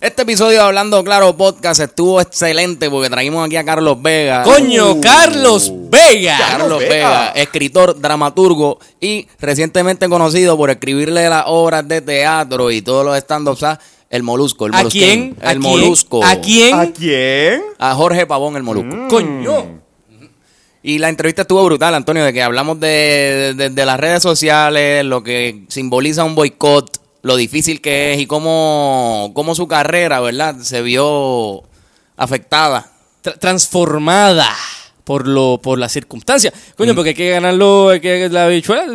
Este episodio de Hablando Claro Podcast estuvo excelente porque trajimos aquí a Carlos Vega. Coño, Uh, Carlos Vega. Carlos Vega. Vega, escritor, dramaturgo y recientemente conocido por escribirle las obras de teatro y todos los stand-ups a El Molusco. El ¿A quién? ¿A El quién? Molusco. ¿A quién? ¿A quién? A Jorge Pavón, El Molusco. Coño. Y la entrevista estuvo brutal, Antonio, de que hablamos de, de- de las redes sociales, lo que simboliza un boicot, lo difícil que es y cómo, cómo su carrera, ¿verdad? Se vio afectada. Tra- transformada por lo por las circunstancias. Coño, porque hay que ganarlo, hay que la bichuela.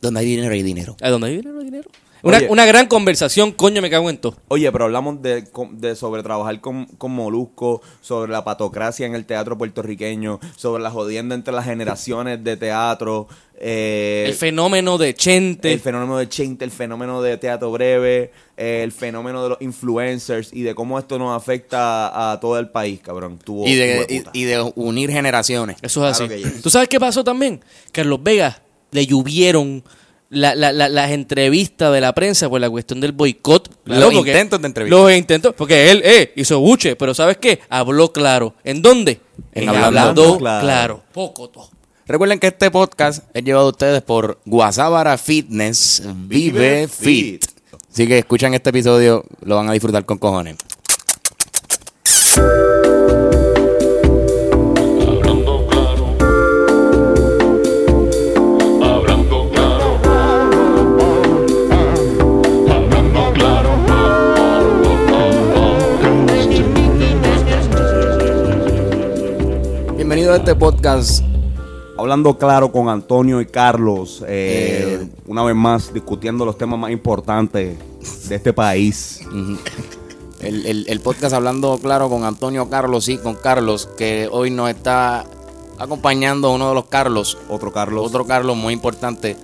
Donde hay dinero, hay dinero. ¿A dónde hay dinero? hay dinero? Una, Oye. una gran conversación, coño, me cago en todo. Oye, pero hablamos de, con- de sobre trabajar con, con Molusco, sobre la patocracia en el teatro puertorriqueño, sobre la jodienda entre las generaciones de teatro, eh, El fenómeno de Chente. el fenómeno de Chente, el fenómeno de teatro breve, eh, el fenómeno de los influencers y de cómo esto nos afecta a todo el país, cabrón. Y de, y, de unir generaciones. Eso es Claro así. ¿Tú sabes qué pasó también? Carlos Vega le llovieron la- la- la- las entrevistas de la prensa por la cuestión del boicot. Los intentos de entrevista. Los intentos, porque él eh, hizo buche, pero ¿sabes qué? Habló claro. ¿En dónde? En Hablando claro. Claro. Poco to. Recuerden que este podcast es llevado a ustedes por Guasábara Fitness Vive, Vive Fit. Fit. Así que escuchan este episodio, lo van a disfrutar con cojones. Bienvenido a este podcast. Hablando claro con Antonio y Carlos, eh, una vez más discutiendo los temas más importantes de este país. El, el- el podcast hablando claro con Antonio Carlos y con Carlos, que hoy nos está acompañando uno de los Carlos, Otro Carlos. otro Carlos muy importante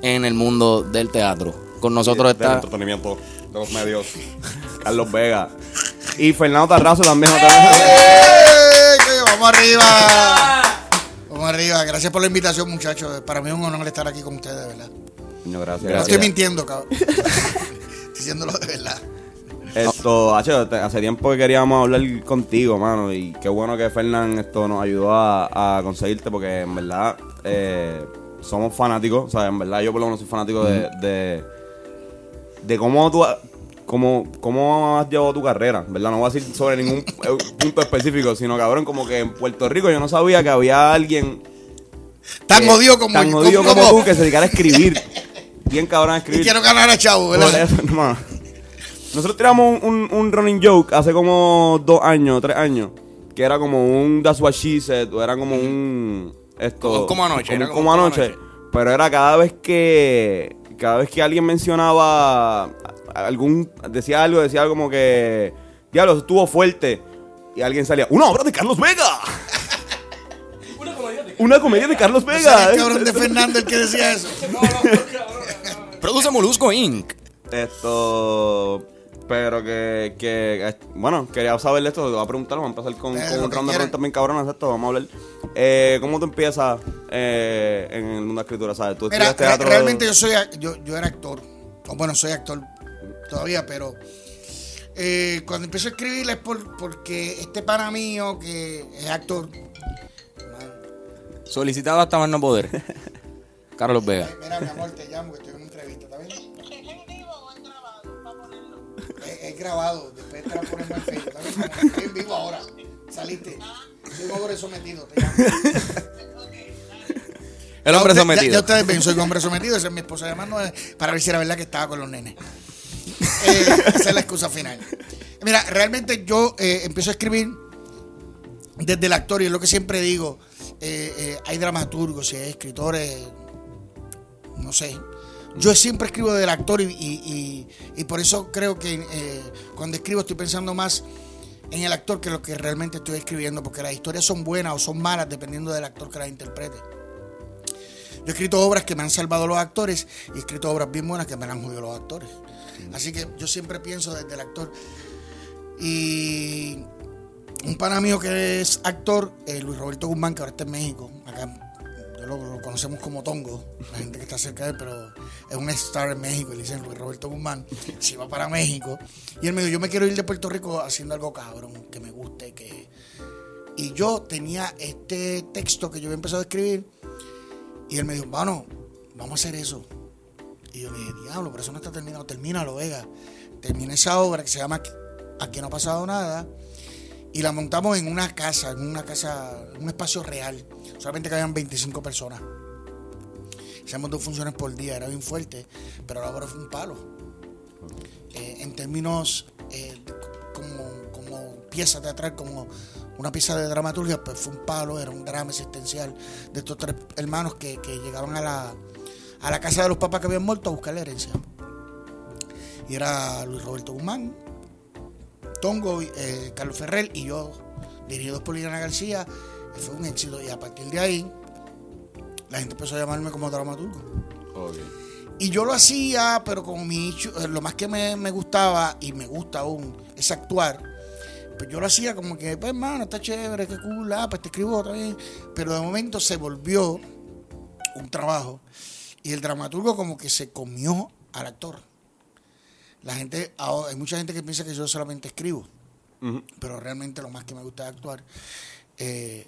en el mundo del teatro. Con nosotros del está entretenimiento de los medios. Carlos Vega. Y Fernando Tarrazo también. ¡Eh! Vamos arriba. Vamos arriba. Gracias por la invitación, muchachos. Para mí es un honor estar aquí con ustedes, de verdad. No, gracias. No Gracias. estoy mintiendo, cabrón. estoy diciéndolo de verdad. Esto, Hacho, hace tiempo que queríamos hablar contigo, mano. Y qué bueno que Fernán esto nos ayudó a, a conseguirte, porque en verdad eh, somos fanáticos. O sea, en verdad yo por lo menos soy fanático de, de, de cómo tú cómo, cómo has llevado tu carrera, ¿verdad? No voy a decir sobre ningún eh, punto específico, sino cabrón, como que en Puerto Rico yo no sabía que había alguien Tan que- jodido como tan como- jodido como, como- tú que se dedicara a escribir. Bien cabrón a Y escribir. quiero ganar a Chavo, ¿verdad? Nosotros tiramos un, un, un running joke hace como dos años, tres años, que era como un That's What She Said, o era como un... Esto, Como- como anoche, Como, era como anoche. Pero era cada vez que... Cada vez que alguien mencionaba algún... Decía algo, decía algo como que... Diablo, estuvo fuerte. Y alguien salía, ¡una obra de Carlos Vega! Una comedia de Carlos ¿No Vega. el cabrón de Fernando el que decía eso? Produce Molusco Inc. Esto. Pero que, que. Bueno, quería saber de esto. Te voy a preguntar. Vamos a empezar con, Eh, con un round de preguntas bien cabronas. Esto, vamos a hablar. Eh, ¿Cómo tú empiezas eh, en el mundo de la escritura? ¿Sabes? Tú Mira, estudias teatro. re- realmente yo soy ac- yo, yo era actor. O bueno, soy actor todavía, pero eh, cuando empiezo a escribir es por, porque este pana mío que es actor. Solicitado hasta más no poder. Carlos Vega. Mira, mi amor, te llamo que estoy en una entrevista, ¿está bien? Es, es grabado, después te la ponemos en Facebook. ¿está bien? Como Estoy en vivo ahora. Saliste. Soy un hombre sometido, te llamo. El hombre sometido. Ya, ya ustedes ven, soy un hombre sometido. Esa es mi esposa llamando para ver si era verdad que estaba con los nenes. Eh, esa es la excusa final. Mira, realmente yo eh, empiezo a escribir desde el actor y es lo que siempre digo. eh, hay dramaturgos y hay escritores, no sé. Yo siempre escribo del actor y, por eso creo que cuando escribo estoy pensando más en el actor que lo que realmente estoy escribiendo, porque las historias son buenas o son malas dependiendo del actor que las interprete. Yo he escrito obras que me han salvado los actores y he escrito obras bien buenas que me han jodido los actores. Así que yo siempre pienso desde el actor. Y un pana mío que es actor, eh, Luis Roberto Guzmán, que ahora está en México, acá yo lo, lo conocemos como Tongo, la gente que está cerca de él, pero es un star en México, y le dicen Luis Roberto Guzmán, se va para México. Y él me dijo, yo me quiero ir de Puerto Rico haciendo algo cabrón, que me guste, que... Y yo tenía este texto que yo había empezado a escribir, y él me dijo, bueno, vamos a hacer eso. Y yo dije, diablo, pero eso no está terminado, termínalo, Vega. Termina esa obra que se llama Aquí no ha pasado nada. Y la montamos en una casa, en una casa, en un espacio real. Solamente cabían 25 personas. Hacíamos dos funciones por día, era bien fuerte, pero la obra fue un palo. Eh, en términos eh, como, como pieza teatral, como una pieza de dramaturgia, pues fue un palo, era un drama existencial de estos tres hermanos que, que llegaban a la, a la casa de los papás que habían muerto a buscar la herencia. Y era Luis Roberto Guzmán, Tongo, eh, Carlos Ferrer y yo, dirigidos por Liliana García, fue un éxito. Y a partir de ahí, la gente empezó a llamarme como dramaturgo. Y yo lo hacía, pero como mi eh, lo más que me, me gustaba y me gusta aún es actuar. Pues yo lo hacía como que, pues hermano, está chévere, qué cool, ah, pues te escribo otra vez. Pero de momento se volvió un trabajo y el dramaturgo como que se comió al actor. La gente, hay mucha gente que piensa que yo solamente escribo, pero realmente lo más que me gusta es actuar. Eh,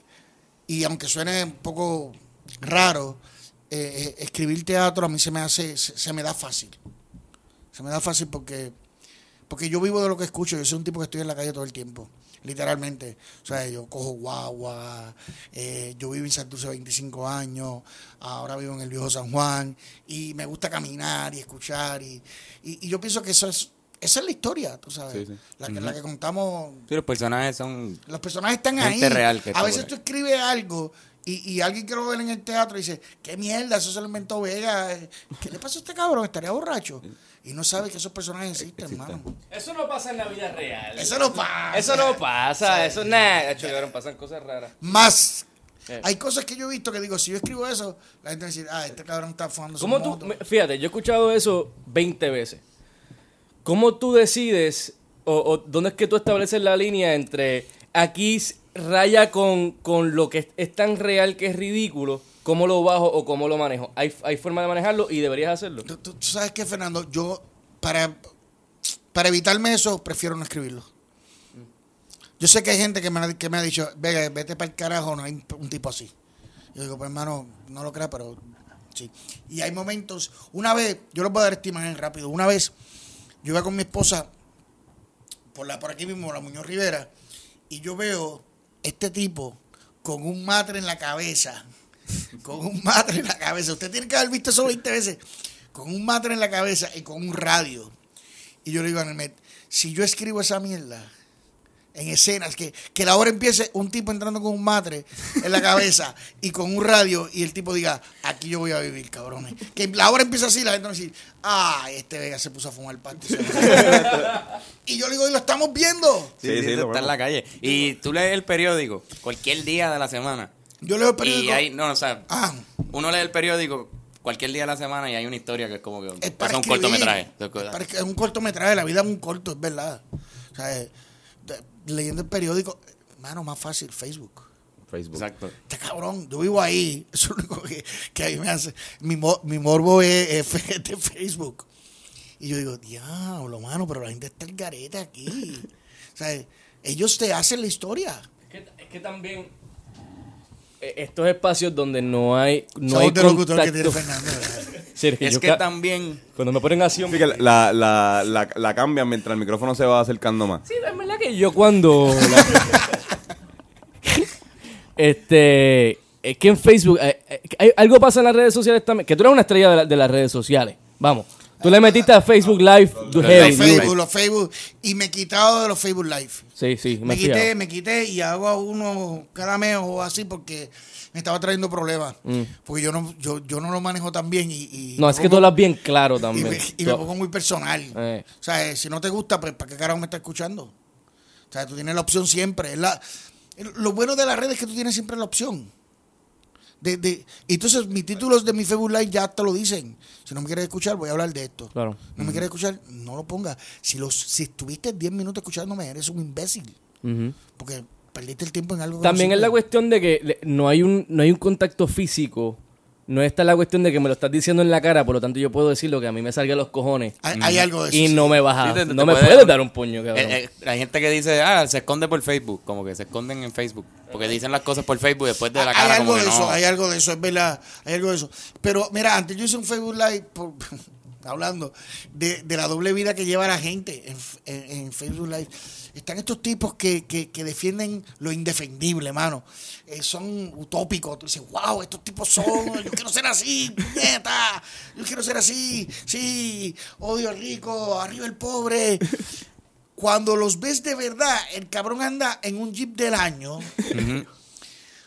y aunque suene un poco raro, eh, eh, escribir teatro a mí se me hace, se, se me da fácil. Se me da fácil porque, porque yo vivo de lo que escucho. Yo soy un tipo que estoy en la calle todo el tiempo, literalmente. O sea, yo cojo guagua, eh, yo vivo en Santurce 25 años, ahora vivo en el viejo San Juan, y me gusta caminar y escuchar. Y, y, y yo pienso que eso es, esa es la historia, tú sabes. Sí, sí. La, que- la que contamos Sí, los personajes son... los personajes están Gente ahí. real que a veces tú escribes algo y, y alguien que lo ve en el teatro dice, qué mierda, eso se lo inventó Vega. ¿Qué le pasó a este cabrón? Estaría borracho. Y no sabe que esos personajes existen, Existen. hermano. Eso no pasa en la vida real. Eso no pasa. Eso no pasa, eso nada. De hecho, pasan cosas raras. Más. Eh. Hay cosas que yo he visto que digo, si yo escribo eso, la gente va a decir, ah, este cabrón está fumando su ¿Cómo tú, moto. me- fíjate, yo he escuchado eso 20 veces. ¿Cómo tú decides o, o dónde es que tú estableces la línea entre aquí raya con, con lo que es, tan real que es ridículo, cómo lo bajo o cómo lo manejo? ¿Hay, hay forma de manejarlo y deberías hacerlo? ¿Tú, sabes qué, Fernando? Yo, para, para evitarme eso, prefiero no escribirlo. Yo sé que hay gente que me, ha- que me ha dicho, Vega, vete para el carajo, no hay un- tipo así. Yo digo, pues hermano, no lo creas, pero sí. Y hay momentos, una vez, yo voy a dar esta imagen rápido, una vez yo iba con mi esposa por, la, por aquí mismo, la Muñoz Rivera, y yo veo este tipo con un matre en la cabeza, con un matre en la cabeza. Usted tiene que haber visto eso 20 veces, con un matre en la cabeza y con un radio. Y yo le digo a Nemet, si yo escribo esa mierda en escenas, que, que la hora empiece un tipo entrando con un matre en la cabeza y con un radio y el tipo diga, aquí yo voy a vivir, cabrones. Que la hora empieza así, la gente va a decir, ah, este Vega se puso a fumar pasto. y yo le digo, y lo estamos viendo. Sí, Sí, sí, sí, está en la calle. Y tú lees el periódico cualquier día de la semana. Yo leo el periódico. Y hay, no, o sea, Ah, uno lee el periódico cualquier día de la semana y hay una historia que es como que es un escribir. cortometraje. Es, para es un cortometraje, la vida es un corto, es verdad. O sea, leyendo el periódico, mano, más fácil, Facebook. Facebook. Exacto. Este cabrón, yo vivo ahí. Eso es lo único que, que a mí me hace. Mi, mo- mi morbo es, es de Facebook. Y yo digo, diablo, mano, pero la gente está el garete aquí. O sea, ellos te hacen la historia. Es que, es que también eh, estos espacios donde no hay no hay que tiene Fernando. Sí, es que Es yo que ca- también cuando me ponen así Sí, que la, la, la, la cambian mientras el micrófono se va acercando más. Sí, es verdad que yo cuando... este... Es que en Facebook... eh, eh, hay- algo pasa en las redes sociales también. Que tú eres una estrella de, la- de las redes sociales. Vamos. Tú le metiste a Facebook Live heavy, Los. Facebook, los Facebook. Y me he quitado de los Facebook Live. Sí, sí, me, quité, me quité y hago a uno cada mes o así porque me estaba trayendo problemas. Porque yo no, yo, yo no lo manejo tan bien y... y Mm. No, es que tú hablas bien claro Y también. me, y me pongo muy personal. Eh. O sea, eh, si no te gusta, pues ¿para qué carajo me estás escuchando? O sea, tú tienes la opción siempre. Es la, lo bueno de las redes es que tú tienes siempre la opción. De, de, y entonces mis títulos de mi Facebook Live ya te lo dicen. Si no me quieres escuchar, voy a hablar de esto. Claro. No me quieres escuchar, no lo pongas. Si, los, si estuviste 10 minutos escuchándome, eres un imbécil. Porque perdiste el tiempo en algo que no También es la cuestión de que no hay un no hay un contacto físico no está la cuestión de que me lo estás diciendo en la cara, por lo tanto yo puedo decir lo que a mí me salga a los cojones. Hay, hay algo de eso. Y sí. no me vas a, Sí, te- te no me puede- puedes dar un puño, cabrón. Eh, eh, hay gente que dice, ah, se esconde por Facebook, como que se esconden en Facebook, porque dicen las cosas por Facebook después de la hay cara algo como de que eso, no. hay algo de eso, es verdad, hay algo de eso. Pero mira, antes yo hice un Facebook Live por- hablando de, de la doble vida que lleva la gente en, en- Facebook Live. Están estos tipos que, que- que defienden lo indefendible, mano. Eh, son utópicos. Tú dices, wow, estos tipos son, yo quiero ser así, neta, yo quiero ser así, sí, odio al rico, arriba el pobre. Cuando los ves de verdad, el cabrón anda en un jeep del año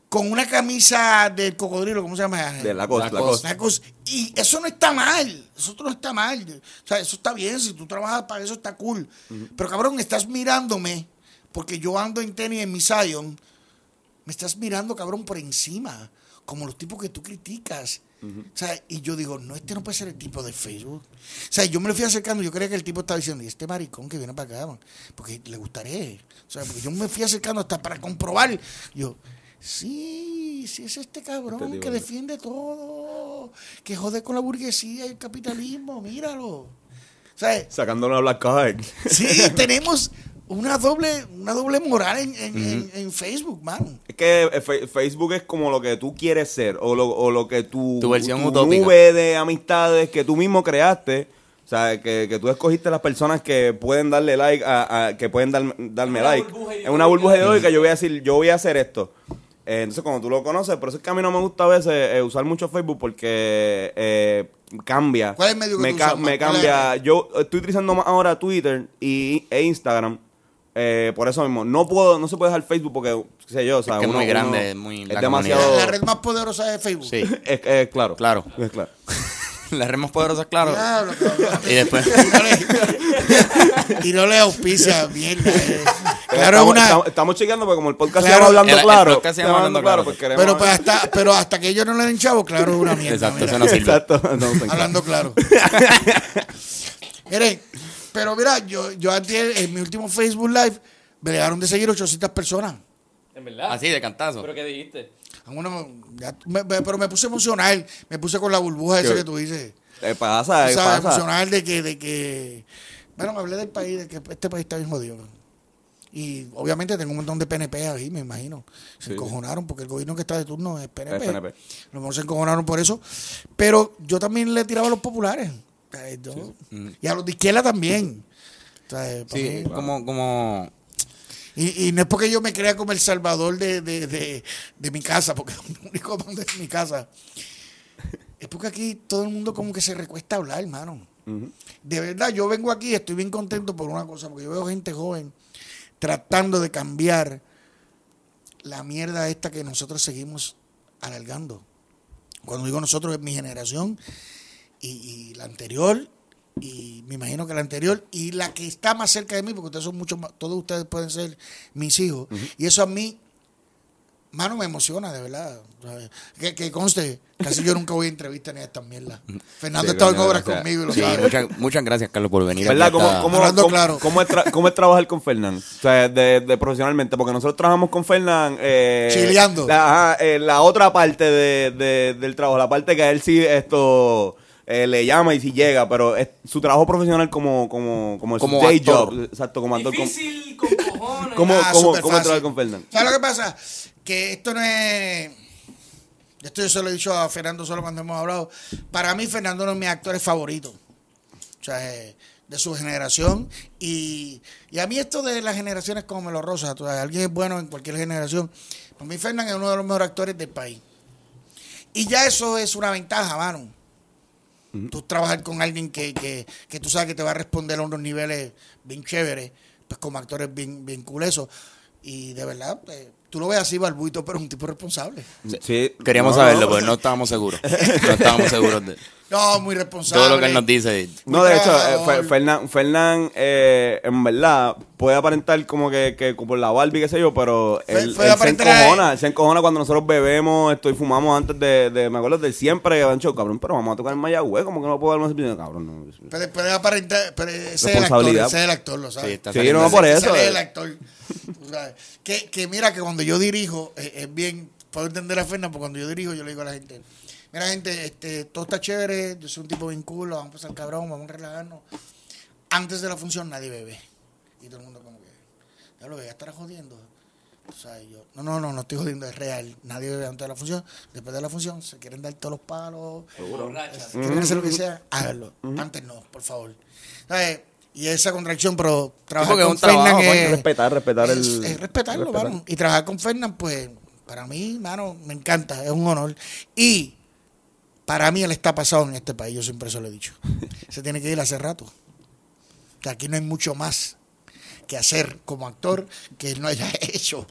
con una camisa del cocodrilo, ¿cómo se llama? De la costa, la La costa. Y eso no está mal. Eso no está mal. O sea, eso está bien. Si tú trabajas para eso, está cool. Pero cabrón, estás mirándome, porque yo ando en tenis en mi Zion. Me estás mirando, cabrón, por encima. Como los tipos que tú criticas. O sea, y yo digo, no, este no puede ser el tipo de Facebook. O sea, yo me lo fui acercando, yo creía que el tipo estaba diciendo, y este maricón que viene para acá, man, porque le gustaré. O sea, porque yo me fui acercando hasta para comprobar. Yo, sí, sí es este cabrón Este que defiende todo, que jode con la burguesía y el capitalismo, míralo. O sea, Sacándolo a Black Card. sí, tenemos una doble, una doble moral en, en- en- en Facebook, man. Es que Facebook es como lo que tú quieres ser o lo, o lo que tu, Tu versión tu utópica. nube de amistades que tú mismo creaste. O sea, que, que tú escogiste las personas que pueden darle like, a, a- que pueden dar- darme Una like. burbuja Es una burbuja ideológica. Yo voy a decir, yo voy a hacer esto. Eh, entonces, cuando tú lo conoces, por eso es que a mí no me gusta a veces eh, usar mucho Facebook porque eh, cambia. ¿Cuál es el medio que me, tú ca- usas más? me ¿Cuál es cambia. Yo estoy utilizando más ahora Twitter y, e Instagram. eh, por eso mismo, no puedo, no se puede dejar Facebook porque, qué sé yo, o sea, Es que es muy grande, uno- es muy- es la demasiado. La red más poderosa de Facebook. Sí. Es, es claro. Claro. Es claro. Las redes más poderosas, claro. Cabrón. Y después. Y no le- y no le auspicia mierda. Claro, estamos, una, estamos, chequeando porque como el podcast Claro, se llama hablando el- el claro. podcast se llama Hablando Claro. pues queremos- pero, pues hasta, pero hasta que ellos no le den chavo, claro, es una mierda. Exacto, mira. eso no sirve. Exacto. No. Hablando claro. Miren, pero mira, yo, yo antes, en mi último Facebook Live, me dejaron de seguir 800 personas. En verdad. Así, de cantazo. ¿Pero qué dijiste? A uno, ya- me- me- pero me puse emocional, me puse con la burbuja esa ¿Qué? que tú dices. Eh, pasa, pasa. emocional de que, de que, bueno, me hablé del país, de que este país está bien jodido. Y obviamente tengo un montón de PNP ahí, me imagino. Se Sí. encojonaron porque el gobierno que está de turno es PNP. PNP. A lo mejor se encojonaron por eso. Pero yo también le tiraba a los populares. Yo- Y a los de izquierda también. O sea, para Sí, mí- como, como. y, y no es porque yo me crea como el salvador de, de, de, de mi casa, porque es el único donde es mi casa. Es porque aquí todo el mundo como que se recuesta a hablar, hermano. De verdad, yo vengo aquí y estoy bien contento por una cosa, porque yo veo gente joven tratando de cambiar la mierda esta que nosotros seguimos alargando. Cuando digo nosotros es mi generación y, y la anterior, y me imagino que la anterior, y la que está más cerca de mí, porque ustedes son muchos más, todos ustedes pueden ser mis hijos. Y eso a mí, mano, me emociona, de verdad. Que, que conste, casi yo nunca voy a entrevistas ni a estas mierdas. Fernando Sí, estado en obras conmigo y lo Sí, sabe. muchas, muchas gracias, Carlos, por venir. ¿Cómo, cómo, Hablando cómo- claro. cómo es tra- cómo es trabajar con Fernán? O sea, de, de profesionalmente, porque nosotros trabajamos con Fernán. Eh, Chileando. La, ajá, eh, la otra parte de, de- del trabajo, la parte que a él sí esto eh, le llama y si llega, pero es su trabajo profesional como, como, como, Como su day actor. job. Exacto, como actor. como- Difícil con cojones. ¿Cómo, Ah, cómo, cómo trabajar con Fernán? ¿Sabes lo que pasa? Que esto no es. Esto yo se lo he dicho a Fernando solo cuando hemos hablado. Para mí, Fernando no es mi actor favorito. O sea, eh, de su generación. Y, y a mí, esto de las generaciones como Melo Rosa, tú sabes, alguien es bueno en cualquier generación. Para mí, Fernando es uno de los mejores actores del país. Y ya eso es una ventaja, mano. Tú trabajar con alguien que, que, que tú sabes que te va a responder a unos niveles bien chéveres, pues como actores bien, bien culesos. Y de verdad, eh, tú lo ves así, barbuito, pero es un tipo responsable. Sí. Queríamos No, saberlo, no. pero no estábamos seguros. No estábamos seguros de No, muy responsable. todo lo que él nos dice. No, de hecho, eh, Fernán, Fernán eh, en verdad, puede aparentar como que, que por la Barbie, qué sé yo, pero él, él se encojona, él se encojona cuando nosotros bebemos, estoy fumamos antes de, de me acuerdo del siempre, que dicho, cabrón, pero vamos a tocar en Mayagüez, como que no puedo darme ese video, cabrón, no. Pero, pero es aparentar, pero ese es el actor, ese es el actor, lo sabes. Sí, está Sí, no, por Ese eso. es eh. el actor. tú sabes. Que, que mira que cuando yo dirijo, eh, es bien, puedo entender a Fernando, porque cuando yo dirijo, yo le digo a la gente, Mira, gente, este, todo está chévere. Yo soy un tipo bien cool. Vamos a pasar cabrón, vamos a relajarnos. Antes de la función nadie bebe. Y todo el mundo como que, ya lo ve, ya estará jodiendo. O sea, yo, no, no, no, no estoy jodiendo, es real. Nadie bebe antes de la función. Después de la función, se quieren dar todos los palos. Quieren hacer lo que sea, háganlo. Antes no, por favor. ¿Sabes? Y esa contracción, pero trabajar con Fernan es, respetar, respetar es- el- es respetarlo, respetar. mano. Y trabajar con Fernan, pues, para mí, mano, me encanta, es un honor. Y para mí él está pasado en este país, yo siempre se lo he dicho. Se tiene que ir hace rato. Que aquí no hay mucho más que hacer como actor que él no haya hecho. O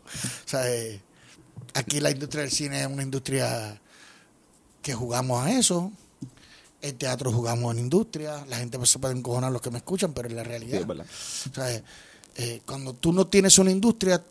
sea, eh, aquí la industria del cine es una industria que jugamos a eso. El teatro jugamos en industria. La gente se puede encojonar los que me escuchan, pero es la realidad. Sí, es verdad. O sea, eh, cuando tú no tienes una industria,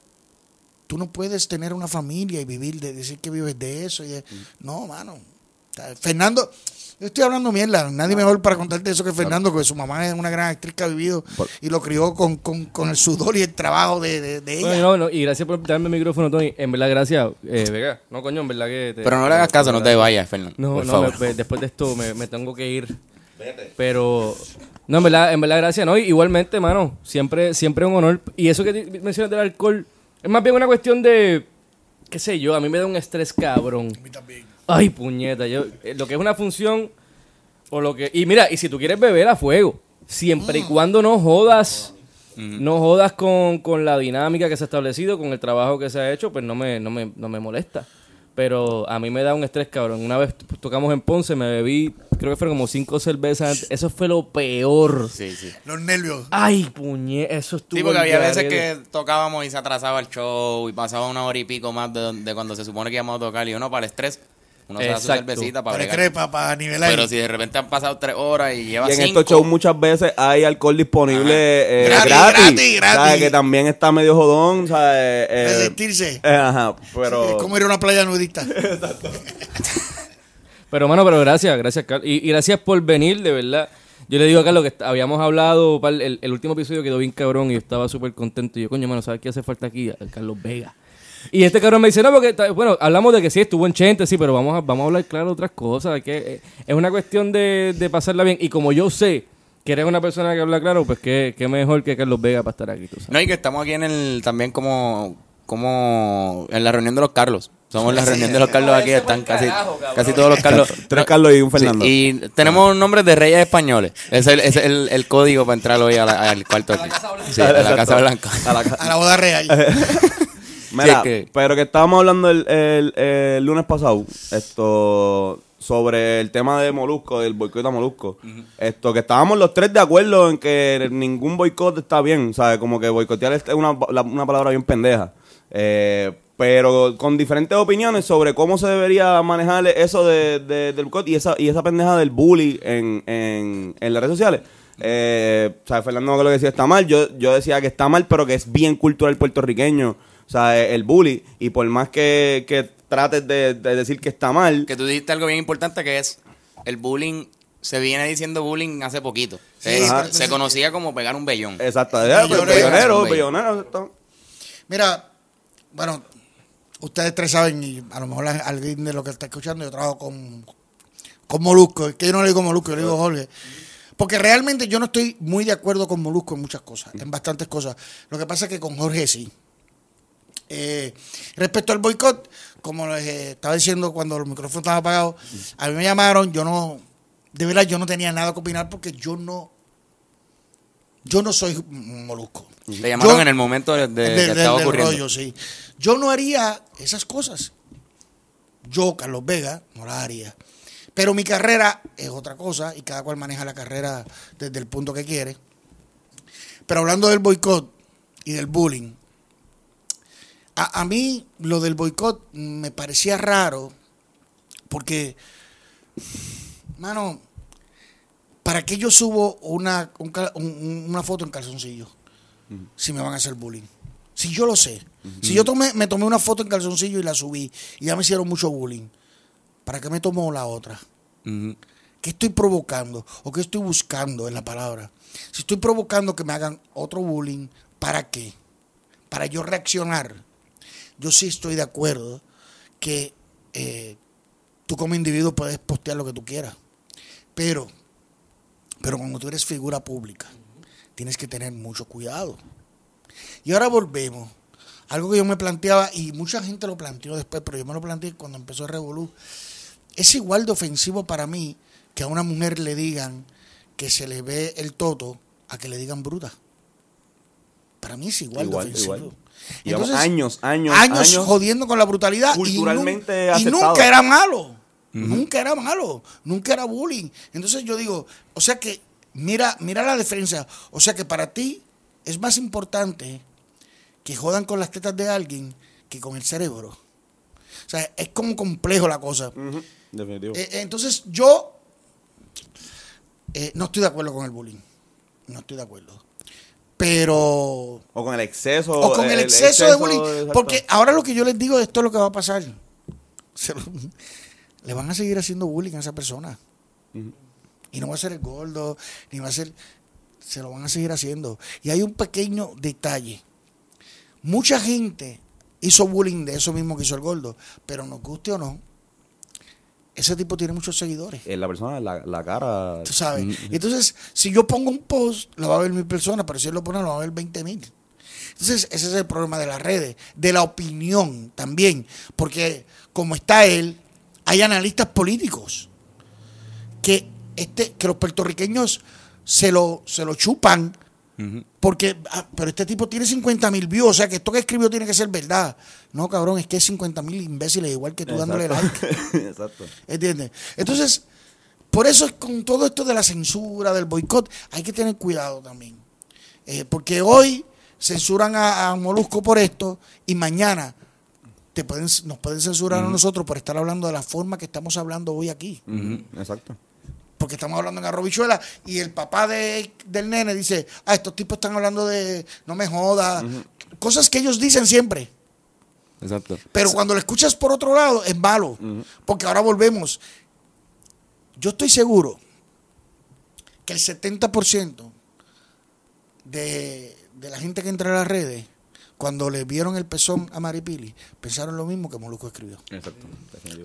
tú no puedes tener una familia y vivir de decir que vives de eso. Y de- No, mano. O sea, Fernando, yo estoy hablando mierda. Nadie mejor para contarte eso que Fernando, porque su mamá es una gran actriz que ha vivido Por- y lo crió con, con, con el sudor y el trabajo de, de, de ella. Bueno, no, no, y gracias por darme el micrófono, Tony. En verdad, gracias, eh, Vega. No, coño, en verdad que... te- Pero no le hagas caso, no te vayas, Fernando. No, por no, favor. me- me- después de esto me, me tengo que ir. Pero, no, en verdad, en verdad, gracias, ¿no? Y Igualmente, mano, siempre, siempre un honor. Y eso que mencionas del alcohol, es más bien una cuestión de, qué sé yo, a mí me da un estrés cabrón. A mí también. Ay, puñeta, yo, eh, lo que es una función, o lo que... Y mira, y si tú quieres beber a fuego, siempre y cuando no jodas... No jodas con, con la dinámica que se ha establecido, con el trabajo que se ha hecho, pues no me, no me, no me molesta. Pero a mí me da un estrés, cabrón. Una vez tocamos en Ponce, me bebí, creo que fueron como cinco cervezas. Eso fue lo peor. Sí, sí. Los nervios. Ay, puñe, eso estuvo. Sí, porque había veces que tocábamos y se atrasaba el show y pasaba una hora y pico más de cuando se supone que íbamos a tocar. Y uno para el estrés, uno se da su Exacto. cervecita para Para bregar. crepa, para nivelar. Pero si de repente han pasado tres horas y lleva Y en cinco... estos shows muchas veces hay alcohol disponible eh, Gratis, gratis. gratis, gratis. ¿sabes? Que también está medio jodón, ¿sabes? Eh, Resistirse. eh, ajá, pero... Es como ir a una playa nudista. Pero, mano, pero gracias, gracias, Carlos. Y, y gracias por venir, de verdad. Yo le digo a Carlos que est- habíamos hablado, pal, el, el último episodio quedó bien cabrón y yo estaba súper contento. Y yo, coño, mano, ¿sabes qué hace falta aquí? Carlos Vega. Y este cabrón me dice, no, porque, bueno, hablamos de que sí, estuvo en Chente, sí, pero vamos a, vamos a hablar claro de otras cosas. Que eh, es una cuestión de, de pasarla bien. Y como yo sé que eres una persona que habla claro, pues qué, qué mejor que Carlos Vega para estar aquí, tú sabes. No, y que estamos aquí en el... También como... Como en la reunión de los Carlos. Somos la reunión de los Carlos aquí. Están casi, casi todos los Carlos. Tres Carlos y un Fernando. Sí, y tenemos nombres de reyes españoles. Es el, es el, el código para entrar hoy a la- al cuarto aquí. Sí, a la Casa Blanca. A la ca- A la boda real. Mira, Sí, que- pero que estábamos hablando el, el- el lunes pasado, esto sobre el tema de Molusco, del boicot a Molusco. Esto que estábamos los tres de acuerdo en que ningún boicot está bien, ¿sabes? Como que boicotear es una, la- una palabra bien pendeja. Eh, pero con diferentes opiniones sobre cómo se debería manejar eso de, de- del boicot y esa, y esa pendeja del bully en, en, en las redes sociales. Eh, o sea, Fernando que lo que decía está mal. Yo, yo decía que está mal, pero que es bien cultural puertorriqueño. O sea, eh, el bully. Y por más que, que trates de, de decir que está mal, Que tú dijiste algo bien importante que es el bullying. Se viene diciendo bullying hace poquito. Sí, se, conocía como pegar un vellón. exacto. Eh, billonero. esto. Mira, bueno, ustedes tres saben, y a lo mejor alguien de lo que está escuchando, yo trabajo con, con Molusco. Es que yo no le digo Molusco, yo le digo Jorge. Porque realmente yo no estoy muy de acuerdo con Molusco en muchas cosas, en bastantes cosas. Lo que pasa es que con Jorge sí. Eh, respecto al boicot, como les eh, estaba diciendo cuando los micrófonos estaban apagados, a mí me llamaron, yo no, de verdad yo no tenía nada que opinar porque yo no, yo no soy Molusco. Le llamaron Yo- en el momento de, de- Del- que estaba del ocurriendo. rollo, sí. Yo no haría esas cosas. Yo, Carlos Vega, no las haría. Pero mi carrera es otra cosa y cada cual maneja la carrera desde el punto que quiere. Pero hablando del boicot y del bullying, a, mí lo del boicot me parecía raro porque, mano, ¿para qué yo subo una, un una foto en calzoncillo? si me van a hacer bullying. Si yo lo sé. Si yo tomé, me tomé una foto en calzoncillo y la subí y ya me hicieron mucho bullying, ¿para qué me tomo la otra? Ujú. ¿Qué estoy provocando? ¿O qué estoy buscando en la palabra? Si estoy provocando que me hagan otro bullying, ¿para qué? Para yo reaccionar. Yo sí estoy de acuerdo que eh, tú como individuo puedes postear lo que tú quieras. Pero, pero cuando tú eres figura pública, tienes que tener mucho cuidado. Y ahora volvemos. Algo que yo me planteaba, y mucha gente lo planteó después, pero yo me lo planteé cuando empezó Revolú. Es igual de ofensivo para mí que a una mujer le digan que se le ve el toto a que le digan bruta. Para mí es igual, Igual, de ofensivo. igual. Llevamos años, años, años, años jodiendo con la brutalidad. y culturalmente y, aceptado. nunca era malo. Nunca era malo. Nunca era bullying. Entonces yo digo, o sea que, mira, mira la diferencia. O sea que para ti es más importante que jodan con las tetas de alguien que con el cerebro. O sea, es como complejo la cosa. Definitivo. Eh, entonces yo eh, no estoy de acuerdo con el bullying. No estoy de acuerdo. Pero o con el exceso. o con el, exceso, de bullying. exacto. Porque ahora lo que yo les digo, esto es lo que va a pasar. Se lo- le van a seguir haciendo bullying a esa persona. Y no va a ser el gordo, ni va a ser... Se lo van a seguir haciendo. Y hay un pequeño detalle. Mucha gente hizo bullying de eso mismo que hizo el gordo. Pero nos guste o no, ese tipo tiene muchos seguidores. Eh, la persona, la, la cara. Tú sabes. Mm, Entonces, si yo pongo un post, lo va a ver mil personas, pero si él lo pone, lo va a ver 20 mil. Entonces, ese es el problema de las redes, de la opinión también. Porque como está él, hay analistas políticos que, este, que los puertorriqueños se lo, se lo chupan. Porque, ah, pero este tipo tiene 50 mil views, o sea que esto que escribió tiene que ser verdad. No, cabrón, es que es 50 mil imbéciles igual que tú dándole like. Exacto. ¿Entiendes? Entonces, por eso es con todo esto de la censura, del boicot, hay que tener cuidado también. Eh, porque hoy censuran a, a Molusco por esto y mañana te pueden, nos pueden censurar a nosotros por estar hablando de la forma que estamos hablando hoy aquí. Exacto. Porque estamos hablando en arrobichuela y el papá de, del nene dice, ah, estos tipos están hablando de no me jodas. Cosas que ellos dicen siempre. Exacto. Pero cuando lo escuchas por otro lado, es malo. Porque ahora volvemos. Yo estoy seguro que el 70% de, de la gente que entra a las redes, cuando le vieron el pezón a Maripili, pensaron lo mismo que Moluco escribió. Exacto.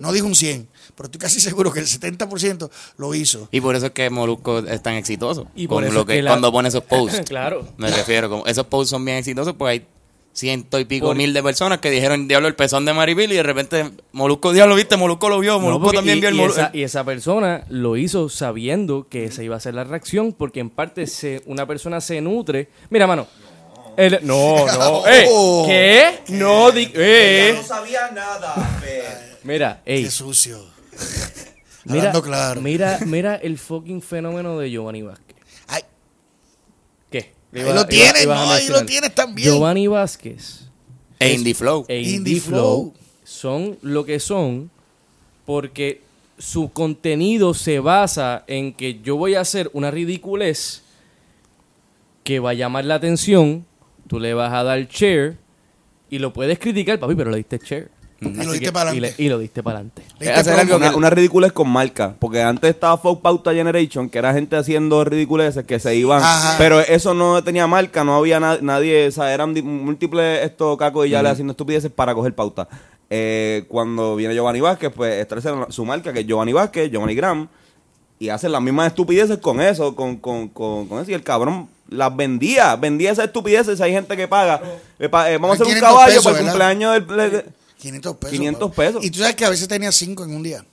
No dijo un 100, pero estoy casi seguro que el 70% lo hizo. Y por eso es que Molusco es tan exitoso. Y por con eso lo es que, que la- cuando pone esos posts. Claro. Me refiero, como esos posts son bien exitosos porque hay ciento y pico Por- mil de personas que dijeron diablo el pezón de Maripil y de repente Molusco diablo viste, Molusco lo vio, No, Molusco porque- también y, vio el Molusco. y esa persona lo hizo sabiendo que esa iba a ser la reacción, porque en parte se, una persona se nutre. Mira, mano. El- no, no. eh, Oh. ¿Qué? No, di, eh. sabía nada, Mira, ey, Qué sucio. mira, Hablando claro. mira, mira el fucking fenómeno de Giovanni Vázquez. Ay, ¿Qué? ahí Iba- lo iba- tienes, ibas a no, ahí lo mencionar. tienes también. Giovanni Vázquez E Indie Flow. e Indie Indie Flow. Flow son lo que son porque su contenido se basa en que yo voy a hacer una ridiculez que va a llamar la atención, tú le vas a dar share y lo puedes criticar, papi, pero le diste share. Y lo diste que- para y, le- adelante. y lo diste para adelante. Una, una ridícula con marca, porque antes estaba Folk Pauta Generation, que era gente haciendo ridiculeces que se iban, Ajá. pero eso no tenía marca, no había na- nadie, o sea, eran múltiples estos cacos y ya le haciendo estupideces para coger pauta. Eh, cuando viene Giovanni Vázquez, pues establece su marca, que es Giovanni Vázquez, Giovanni Graham, y hacen las mismas estupideces con eso, con, con, con, con eso, y el cabrón las vendía, vendía esas estupideces, hay gente que paga, eh, pa- eh, vamos a hacer un 500 caballo pesos, para el ¿verdad? cumpleaños del... de- 500 pesos. 500 papá. pesos. Y tú sabes que a veces tenía 5 en un día.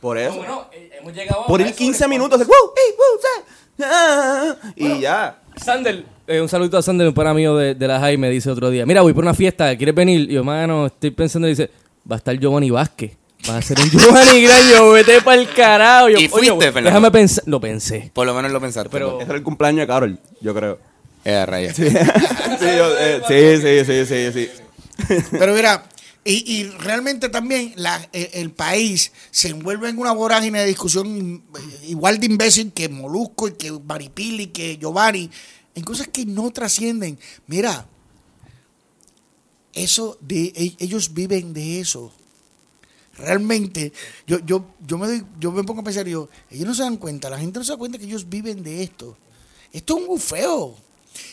por eso. bueno, eh, hemos llegado por ir 15 minutos, hacer, "Woo, ey, woo, sa", ah, y ya. Sander, eh, un saludo a Sander, un pana mío de, de la Jaime, dice otro día, mira, voy por una fiesta, ¿quieres venir? Y yo, mano, estoy pensando, dice, va a estar Giovanni Vázquez. Va a ser un Giovanni Graño, vete para el carajo. Yo, ¿Y "Oye, fuiste, Fernando? Déjame pensar. Lo pensé. Por lo menos lo pensaste. Pero- Ese era el cumpleaños de Carol, yo creo. Eh, raya. Sí, yo, eh, sí, sí, sí, sí, sí. Pero mira, y, y realmente también la, eh, el país se envuelve en una vorágine de discusión eh, igual de imbécil que Molusco y que Maripili, que Giovanni, en cosas que no trascienden. Mira, eso de e- ellos viven de eso. Realmente, yo, yo, yo me doy, yo me pongo a pensar, yo, ellos no se dan cuenta, la gente no se da cuenta que ellos viven de esto. Esto es un bufeo.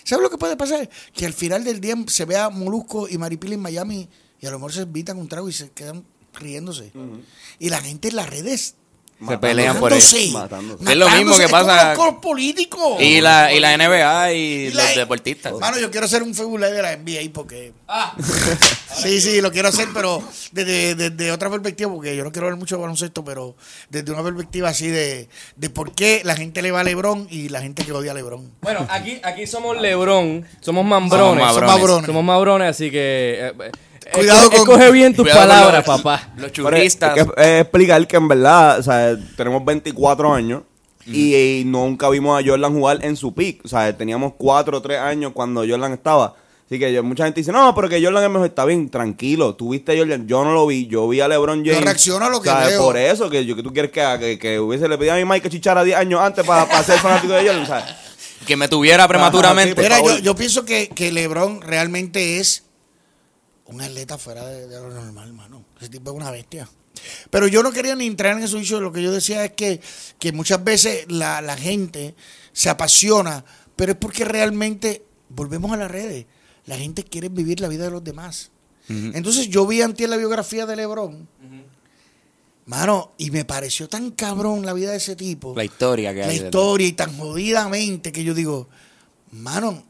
¿Sabes lo que puede pasar? Que al final del día se vea Molusco y Maripili en Miami y a lo mejor se invitan un trago y se quedan riéndose. Y la gente en las redes Se pelean por eso. Es lo mismo que pasa- los co- políticos. Y la, y la NBA y, Y la- los deportistas. Mano, yo quiero hacer un Live de la NBA porque. sí, sí, lo quiero hacer, pero desde, desde otra perspectiva, porque yo no quiero ver mucho de baloncesto, pero desde una perspectiva así de, de por qué la gente le va a Lebron y la gente que odia a Lebron. Bueno, aquí, aquí somos Lebrón, somos mambrones. Somos Somos mabrones. Somos mabrones, así que. eh, eh, Cuidado escoge, con- escoge bien tus palabras, los- papá. Los es- churristas. es que es explicar que en verdad, o sea, tenemos 24 años y, y nunca vimos a Jordan jugar en su peak. O sea, teníamos 4 o 3 años cuando Jordan estaba. Así que yo- mucha gente dice, no, pero que Jordan es mejor. Está bien, tranquilo. Tú viste a Jordan, yo no lo vi. Yo vi a LeBron James. reacciono a lo que O sea, veo. Por eso, que, yo, que tú quieres que, haga, que, que hubiese le pedido a mi Mike que chichara 10 años antes para ser fanático de Jordan. Que me tuviera prematuramente. Por Mira, yo, yo pienso que, que Lebron realmente es un atleta fuera de, de lo normal, mano. Ese tipo es una bestia. Pero yo no quería ni entrar en eso dicho. Lo que yo decía es que, que muchas veces la, la gente se apasiona, pero es porque realmente, volvemos a las redes, la gente quiere vivir la vida de los demás. Entonces yo vi antes la biografía de Lebron, mano, y me pareció tan cabrón la vida de ese tipo La historia que la hay. historia y tan jodidamente que yo digo, mano,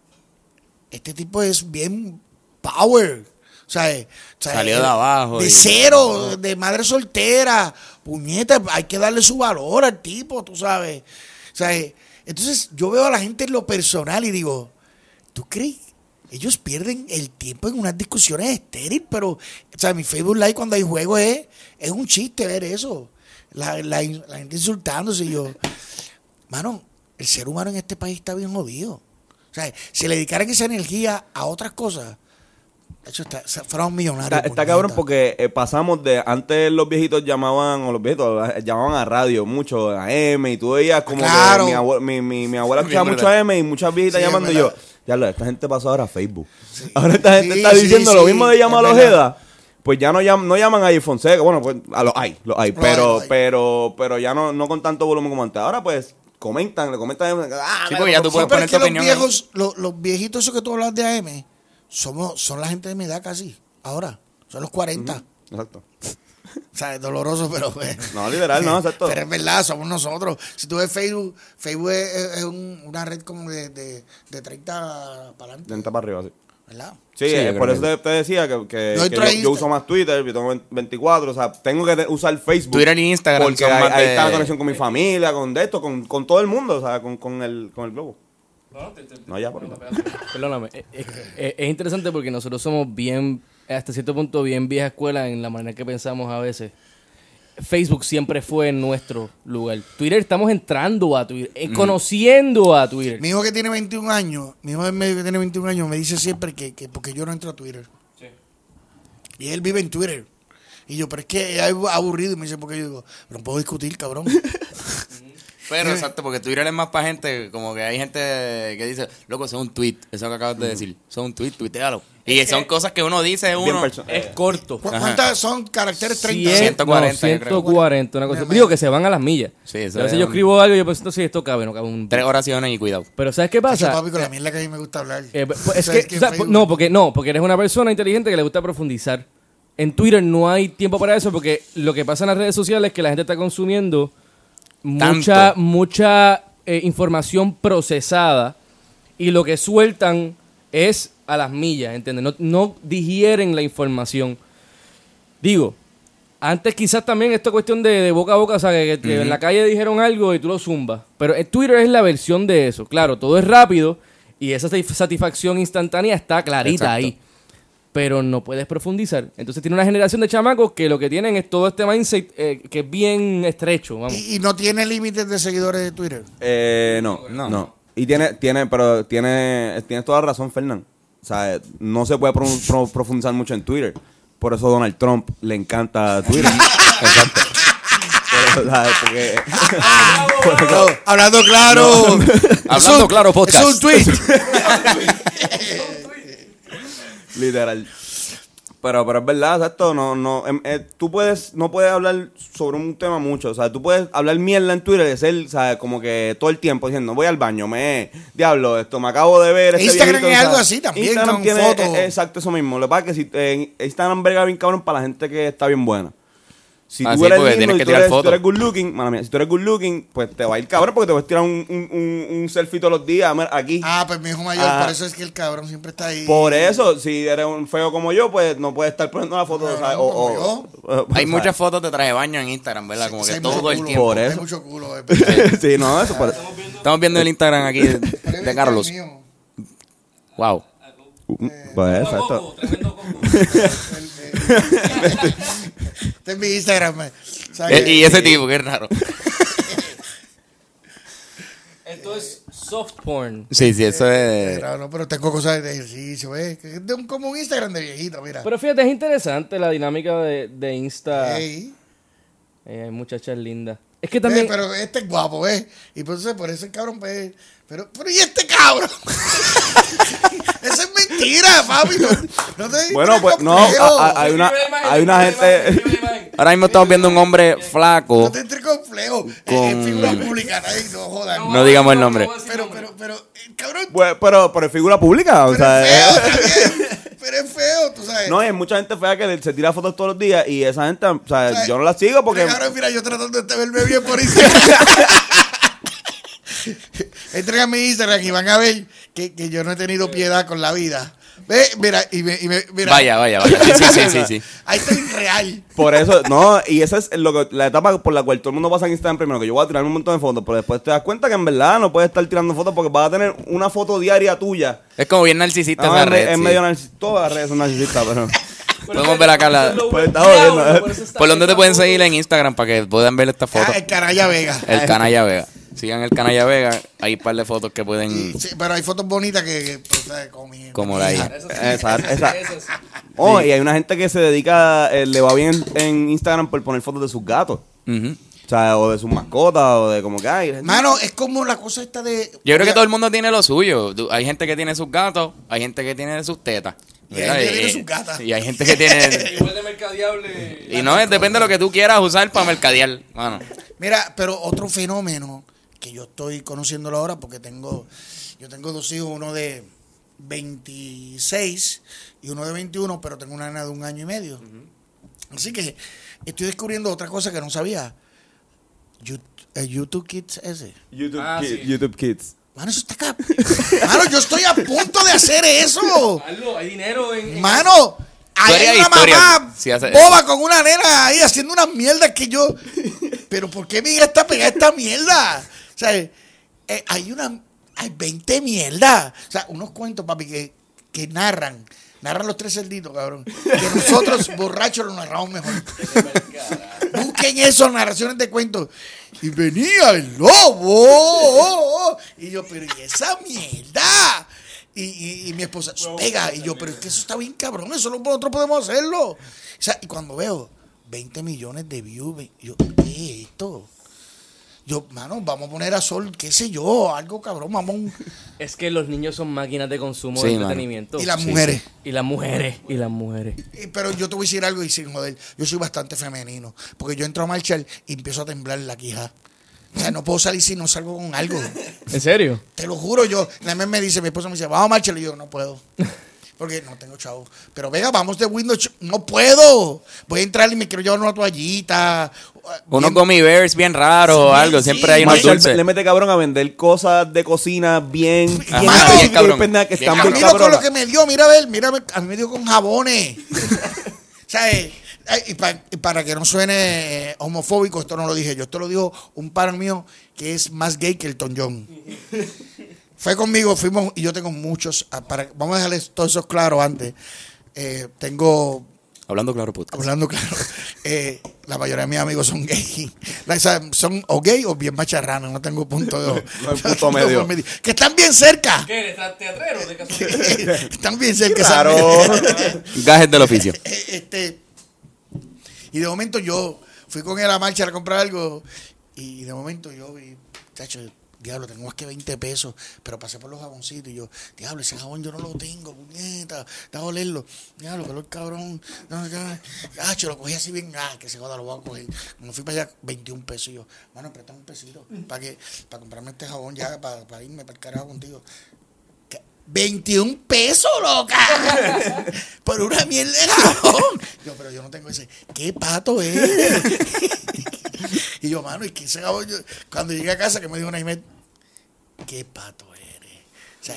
este tipo es bien power. O sea, eh, sea, Salió eh, de abajo De y- cero, de madre soltera. Puñeta, hay que darle su valor al tipo, tú sabes. O sea, eh, entonces yo veo a la gente en lo personal y digo, ¿tú crees? Ellos pierden el tiempo en unas discusiones estériles, pero, o sea, mi Facebook Live cuando hay juego es, es un chiste ver eso. La, la- la gente insultándose y yo, mano, el ser humano en este país está bien jodido. O sea, si le dedicaran esa energía a otras cosas, de hecho, está, se- fueran millonarios. Está, está cabrón porque eh, pasamos de antes los viejitos llamaban o los viejitos eh, llamaban a radio mucho a M y tú veías como Claro. que mi, abue- mi, mi, mi abuela escuchaba mucho a M y muchas viejitas Sí, llamando y yo ya lo esta gente pasó ahora a Facebook ahora esta gente Sí, está sí, diciendo lo mismo de llamar a. Ojeda pues ya no llaman, no llaman a Fonseca bueno pues a los hay los hay pero hay, lo hay. pero pero ya no no con tanto volumen como antes ahora pues comentan le comentan ah, Sí, porque ya tú puedes poner tu los opinión viejos, los, los viejitos esos que tú hablas de AM, somos, son la gente de mi edad casi, ahora. Son los 40. exacto O sea, es doloroso, pero... pues, no literal no exacto Pero es verdad, somos nosotros. Si tú ves Facebook, Facebook es, un- una red como de, de, de 30 para adelante, Lenta para arriba sí ¿verdad? Sí, eh, por eso que te, decía que, que- Yo que uso más Twitter, yo tengo 24, o sea, tengo que usar Facebook. Twitter y Instagram Porque ahí, está la conexión con mi familia, con de esto, con, con todo el mundo, o sea, con, con, el, con el globo. No, ya, por Perdóname. eh, eh, eh, es interesante porque nosotros somos bien, hasta cierto punto, bien vieja escuela en la manera que pensamos a veces. Facebook siempre fue nuestro lugar. Twitter, estamos entrando a Twitter, eh, conociendo a Twitter. Mi hijo que tiene 21 años, mi hijo medio que tiene 21 años me dice siempre que, que porque yo no entro a Twitter. Y él vive en Twitter. Y yo, pero es que es aburrido. Y me dice, porque yo digo, no puedo discutir, cabrón. Pero exacto, porque Twitter es más para gente, como que hay gente que dice, loco, eso es un tweet, eso que acabas de decir, eso es un tweet, tuitealo. Y son cosas que uno dice, uno... Es corto. ¿Cu- Ajá. ¿Cuántas son caracteres 30? Cien- 140, no, yo creo. 140, una cosa. Digo que se van a las millas. Sí, eso a veces es yo un- escribo algo y yo pienso, si esto cabe, no cabe un... Tres oraciones y cuidado. Pero ¿sabes qué pasa? papi, con la mierda que a mí me gusta hablar. Eh, pues, O es sea, que, en o sea, Facebook- no, porque no, porque eres una persona inteligente que le gusta profundizar. En Twitter no hay tiempo para eso porque lo que pasa en las redes sociales es que la gente está consumiendo mucha, mucha eh, información procesada y lo que sueltan es a las millas, ¿entiendes? No, no digieren la información. Digo, antes quizás también esta cuestión de, de boca a boca, o sea, que, que en la calle dijeron algo y tú lo zumbas. Pero en Twitter es la versión de eso. Claro, todo es rápido y esa satisf- satisfacción instantánea está clarita Exacto. ahí. Pero no puedes profundizar. Entonces tiene una generación de chamacos que lo que tienen es todo este mindset eh, que es bien estrecho. Vamos. Y, y no tiene límites de seguidores de Twitter. Eh, no, No. no, Y tiene, tiene, pero tiene, tienes toda la razón, Fernán. O sea, no se puede pro- pro- profundizar mucho en Twitter. Por eso Donald Trump le encanta Twitter. Exacto. Hablando claro. Hablando claro, podcast. Es un tweet. Literal. Pero, pero es verdad, exacto. No, no, em, eh, tú puedes, no puedes hablar sobre un tema mucho. O sea, tú puedes hablar mierda en Twitter y ser. Como que todo el tiempo diciendo, voy al baño, me, diablo, esto, me acabo de ver. Este Instagram viejito", es o sea, algo así también, Instagram con tiene fotos. eh, exacto eso mismo. Lo que pasa es que si, eh, Instagram brega bien cabrón para la gente que está bien buena. Si Ah, tú sí, eres lindo tú tú good looking, mala mía, si tú eres good looking, pues te va a ir cabrón porque te vas a tirar un, un, un, un selfie todos los días mira, aquí. Ah, pues mi hijo mayor, Ah. por eso es que el cabrón siempre está ahí. Por eso, si eres un feo como yo, pues no puedes estar poniendo la foto. No, ¿sabes? O- como o- o- Hay ¿sabes? muchas fotos de traje de baño en Instagram, ¿verdad? Como que todo el culo, tiempo. Por hay eso. mucho culo. eh. sí, no, eso por Estamos viendo el Instagram aquí de, de Carlos. Wow. Pues exacto. Este es mi Instagram. eh. Eh, y ese tipo, qué raro. Esto es soft porn. Sí, sí, eso es. Pero, no, pero tengo cosas de ejercicio, ¿eh? Que Es de un, como un Instagram de viejito, mira. Pero fíjate, es interesante la dinámica de, de Insta. Eh, hay muchachas lindas. Es que Eh, también. pero este es guapo, ¿eh? Y por eso, por eso el cabrón, pues. Pero, pero ¿y este cabrón? Eso es mentira, papi. No, no te Bueno, pues no, a- hay una, hay una gente. Ahora mismo estamos viendo un hombre flaco. No te entres complejo. Con- Es figura pública, nadie- no jodan. No digamos el nombre. pero, pero, pero, eh, cabrón. Pues, pero, pero es figura pública, o pero sea. es feo, eh. Pero es feo, tú sabes. No, hay mucha gente fea que se tira fotos todos los días y esa gente, o sea, ¿Sabes? yo no la sigo porque. Mira, cabrón, mira, yo tratando de verme bien por Instagram. Entren a mi Instagram y van a ver que, que yo no he tenido piedad con la vida. Ve, mira, y me, y me- mira. Vaya, vaya, vaya. Sí, sí, sí, sí, sí. Ahí estoy real. Por eso, no, y esa es lo que, la etapa por la cual todo el mundo pasa en Instagram primero, que yo voy a tirar un montón de fotos, pero después te das cuenta que en verdad no puedes estar tirando fotos porque vas a tener una foto diaria tuya. Es como bien narcisista No, esa red. sí. medio narcis- todas las redes son narcisistas, pero... Podemos ver acá la- Pues está jodiendo, ¿eh? ¿Por dónde te pueden seguir en Instagram para que puedan ver esta foto? Ah, el canalla Vega. El Canalla Vega. Sigan el Canalla Vega. Hay un par de fotos que pueden. Sí, pero hay fotos bonitas que, pues, Como la hija. Exacto, exacto. Oh, y hay una gente que se dedica, eh, le va bien en Instagram por poner fotos de sus gatos. O sea, o de sus mascotas, o de como que hay. Mano, es como la cosa esta de. Yo creo que todo el mundo tiene lo suyo. Hay gente que tiene sus gatos, hay gente que tiene sus tetas. Y hay ¿verdad? gente que tiene sus gatas. Y hay gente que tiene. Igual de mercadeable. y no, es- depende de lo que tú quieras usar para mercadear. Mano. Mira, pero otro fenómeno que yo estoy conociéndolo ahora porque tengo, yo tengo dos hijos, uno de 26 y uno de 21, pero tengo una nena de un año y medio. Así que estoy descubriendo otra cosa que no sabía. El YouTube Kids ese. YouTube, Ah, Kids, sí. YouTube Kids. Mano, eso está acá. Mano, yo estoy a punto de hacer eso. Hazlo, hay dinero en. Mano, hay una historia mamá si hace- boba con una nena ahí haciendo una mierda que yo. Pero ¿por qué mi hija está pegada a esta mierda? O sea, eh, hay una. Hay 20 mierdas. O sea, unos cuentos, papi, que, que narran. Narran los tres cerditos, cabrón. Que nosotros, borrachos, lo narramos mejor. Busquen eso, narraciones de cuentos. Y venía el lobo. Y yo, pero ¿y esa mierda? Y, y- y mi esposa, pega. Y yo, pero es que eso está bien cabrón. Eso nosotros podemos hacerlo. O sea, y cuando veo 20 millones de views, yo, ¿qué es esto? Yo, mano, vamos a poner a sol, qué sé yo, algo cabrón, mamón. Es que los niños son máquinas de consumo Sí, de mano. entretenimiento. Y las Sí, mujeres. sí. Y las mujeres. Y las mujeres. Pero yo te voy a decir algo y sin joder, yo soy bastante femenino. Porque yo entro a marchar y empiezo a temblar la quija. O sea, no puedo salir si no salgo con algo. ¿En serio? Te lo juro, yo. La vez me dice, mi esposa me dice, vamos a marchar. Y yo, no puedo. Porque no tengo chavo. Pero venga, vamos de Windows. No puedo. Voy a entrar y me quiero llevar una toallita. Unos Bien- gummy bears bien raros o Sí, algo. sí. Siempre hay unos dulces. le mete cabrón a vender cosas de cocina bien, bien, Ajá, bien y cabrón. pendejas que Bien están A bien mí lo, con lo que me dio, mira a ver, mira, a ver, a mí me dio con jabones. ¿Sabes? Ay, Y, pa- y para que no suene eh, homofóbico, esto no lo dije yo, esto lo dijo un par mío que es más gay que el John. Fue conmigo, fuimos, y yo tengo muchos, ah, para, vamos a dejarles todo eso claro antes. Eh, tengo Hablando claro, puto. hablando claro, eh, la mayoría de mis amigos son gay. O sea, son o gay o bien macharranos, no tengo punto de... No hay punto medio. Que están bien cerca. ¿Qué? ¿Estás teatrero de casualidad? están bien cerca. Claro. Gajes del oficio. Eh, este, y de momento yo fui con él a marcha a comprar algo y de momento yo vi, chacho, diablo, tengo más que 20 pesos, pero pasé por los jaboncitos y yo, diablo, ese jabón yo no lo tengo, puñeta, da a olerlo, diablo, lo cabrón, no, ya, chacho, lo cogí así bien, ah, que se joda, lo voy a coger. Cuando fui para allá, 21 pesos y yo, mano, préstame un pesito para que, para comprarme este jabón ya, para, para irme para el carajo contigo. ¿Qué? 21 pesos, loca. Por una mierda de jabón. Yo, pero yo no tengo ese. ¿Qué pato es? y yo, mano, ¿y qué ese jabón? Yo- cuando llegué a casa, que me dijo una email, ¿qué pato eres? O sea,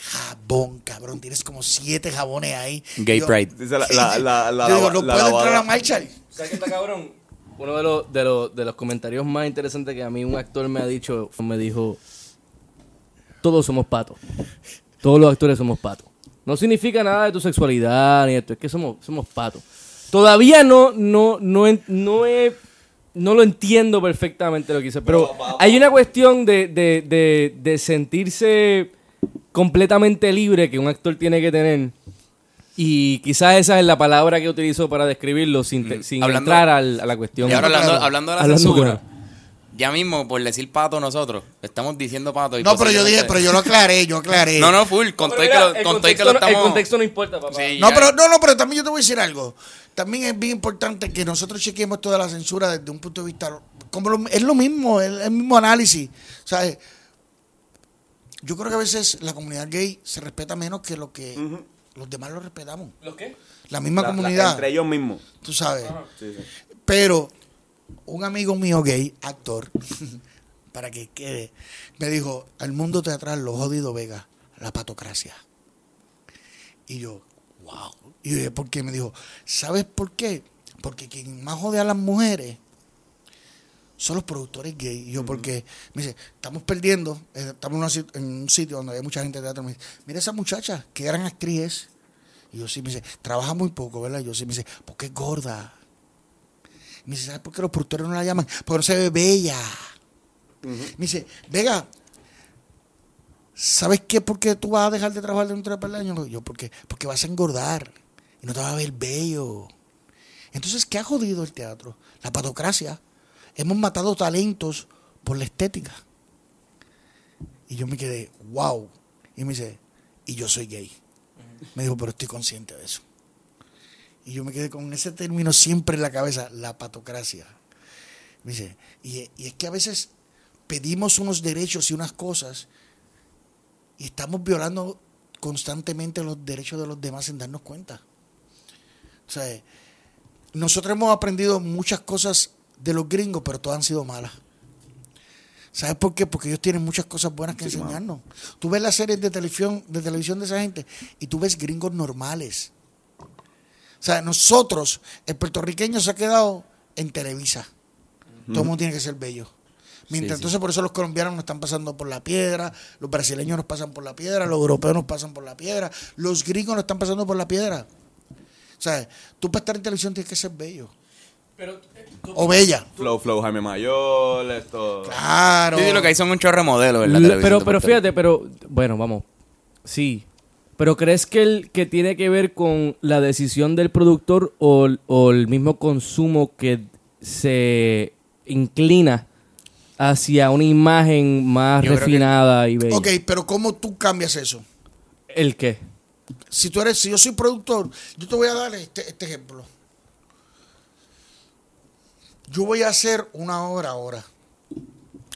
jabón, cabrón. Tienes como siete jabones ahí. Gay yo- Pride. Dice la, la, la, la, yo digo, la- no la puedo entrar a Marshall. ¿Sabes qué está cabrón? Uno de los, de, los, de los comentarios más interesantes que a mí un actor me ha dicho, me dijo, todos somos patos. Todos los actores somos patos. No significa nada de tu sexualidad ni esto, es que somos, somos patos. Todavía no, no, no, no, he- no lo entiendo perfectamente lo que dice, pero hay una cuestión de, de, de, de sentirse completamente libre que un actor tiene que tener. Y quizás esa es la palabra que utilizo para describirlo sin, te- sin Hablando- entrar al- a la cuestión. Y ahora hablando, de la Hablando censura, claro. Ya mismo por decir pato nosotros, estamos diciendo pato. y No, pero yo dije, pero yo lo aclaré, yo aclaré. No, no, full, con todo y que lo, el, con todo y que contexto, lo no- el estamos... contexto no importa, papá. Sí, No, ya. pero, no, no, pero también yo te voy a decir algo. También es bien importante que nosotros chequeemos toda la censura desde un punto de vista. Como lo- es lo mismo, es el mismo análisis. ¿Sabes? Yo creo que a veces la comunidad gay se respeta menos que lo que los demás lo respetamos. ¿Los qué? La misma La- la- comunidad, entre ellos mismos. tú sabes. Sí, sí. Pero un amigo mío gay, actor, para que quede, me dijo, al mundo teatral lo jodido Vega, la patocracia. Y yo, wow. Y yo dije, ¿por qué? Me dijo, ¿sabes por qué? Porque quien más jode a las mujeres son los productores gay. Y yo, porque, me dice, estamos perdiendo, eh, estamos en un sitio donde hay mucha gente de teatro. Me dice, mira esa muchacha, qué gran actriz es. Y yo sí, me dice, trabaja muy poco, ¿verdad? Y yo sí, me dice, porque es gorda. Me dice, ¿sabes por qué los productores no la llaman? Porque no se ve bella. Me dice, Vega, ¿sabes qué? ¿Por qué tú vas a dejar de trabajar dentro de peldaño? Yo, porque, porque vas a engordar y no te vas a ver bello. Entonces, ¿qué ha jodido el teatro? La patocracia. Hemos matado talentos por la estética. Y yo me quedé, wow. Y me dice, y yo soy gay. Me dijo, pero estoy consciente de eso. Y yo me quedé con ese término siempre en la cabeza, la patocracia. Me dice, y, y es que a veces pedimos unos derechos y unas cosas y estamos violando constantemente los derechos de los demás sin darnos cuenta. O sea, nosotros hemos aprendido muchas cosas de los gringos, pero todas han sido malas. ¿Sabes por qué? Porque ellos tienen muchas cosas buenas que Sí, enseñarnos. Tú ves las series de televisión, de televisión de esa gente y tú ves gringos normales. O sea, nosotros, el puertorriqueño se ha quedado en Televisa. Todo el mundo tiene que ser bello. Mientras, Sí, sí. entonces por eso los colombianos nos están pasando por la piedra, los brasileños nos pasan por la piedra, los europeos nos pasan por la piedra, los gringos nos están pasando por la piedra. O sea, tú para estar en televisión tienes que ser bello. Pero, eh, tú- O bella. Flow, Flow, Jaime Mayor, esto. Claro. Sí, lo que hay son un chorro de modelos televisión pero, pero fíjate, pero bueno, vamos. Sí. Pero ¿crees que, el, que tiene que ver con la decisión del productor o, el- o el mismo consumo que se inclina hacia una imagen más Yo creo que- refinada y bella? Ok, pero ¿cómo tú cambias eso? ¿El qué? Si tú eres, si yo soy productor, yo te voy a dar este, este ejemplo. Yo voy a hacer una obra ahora,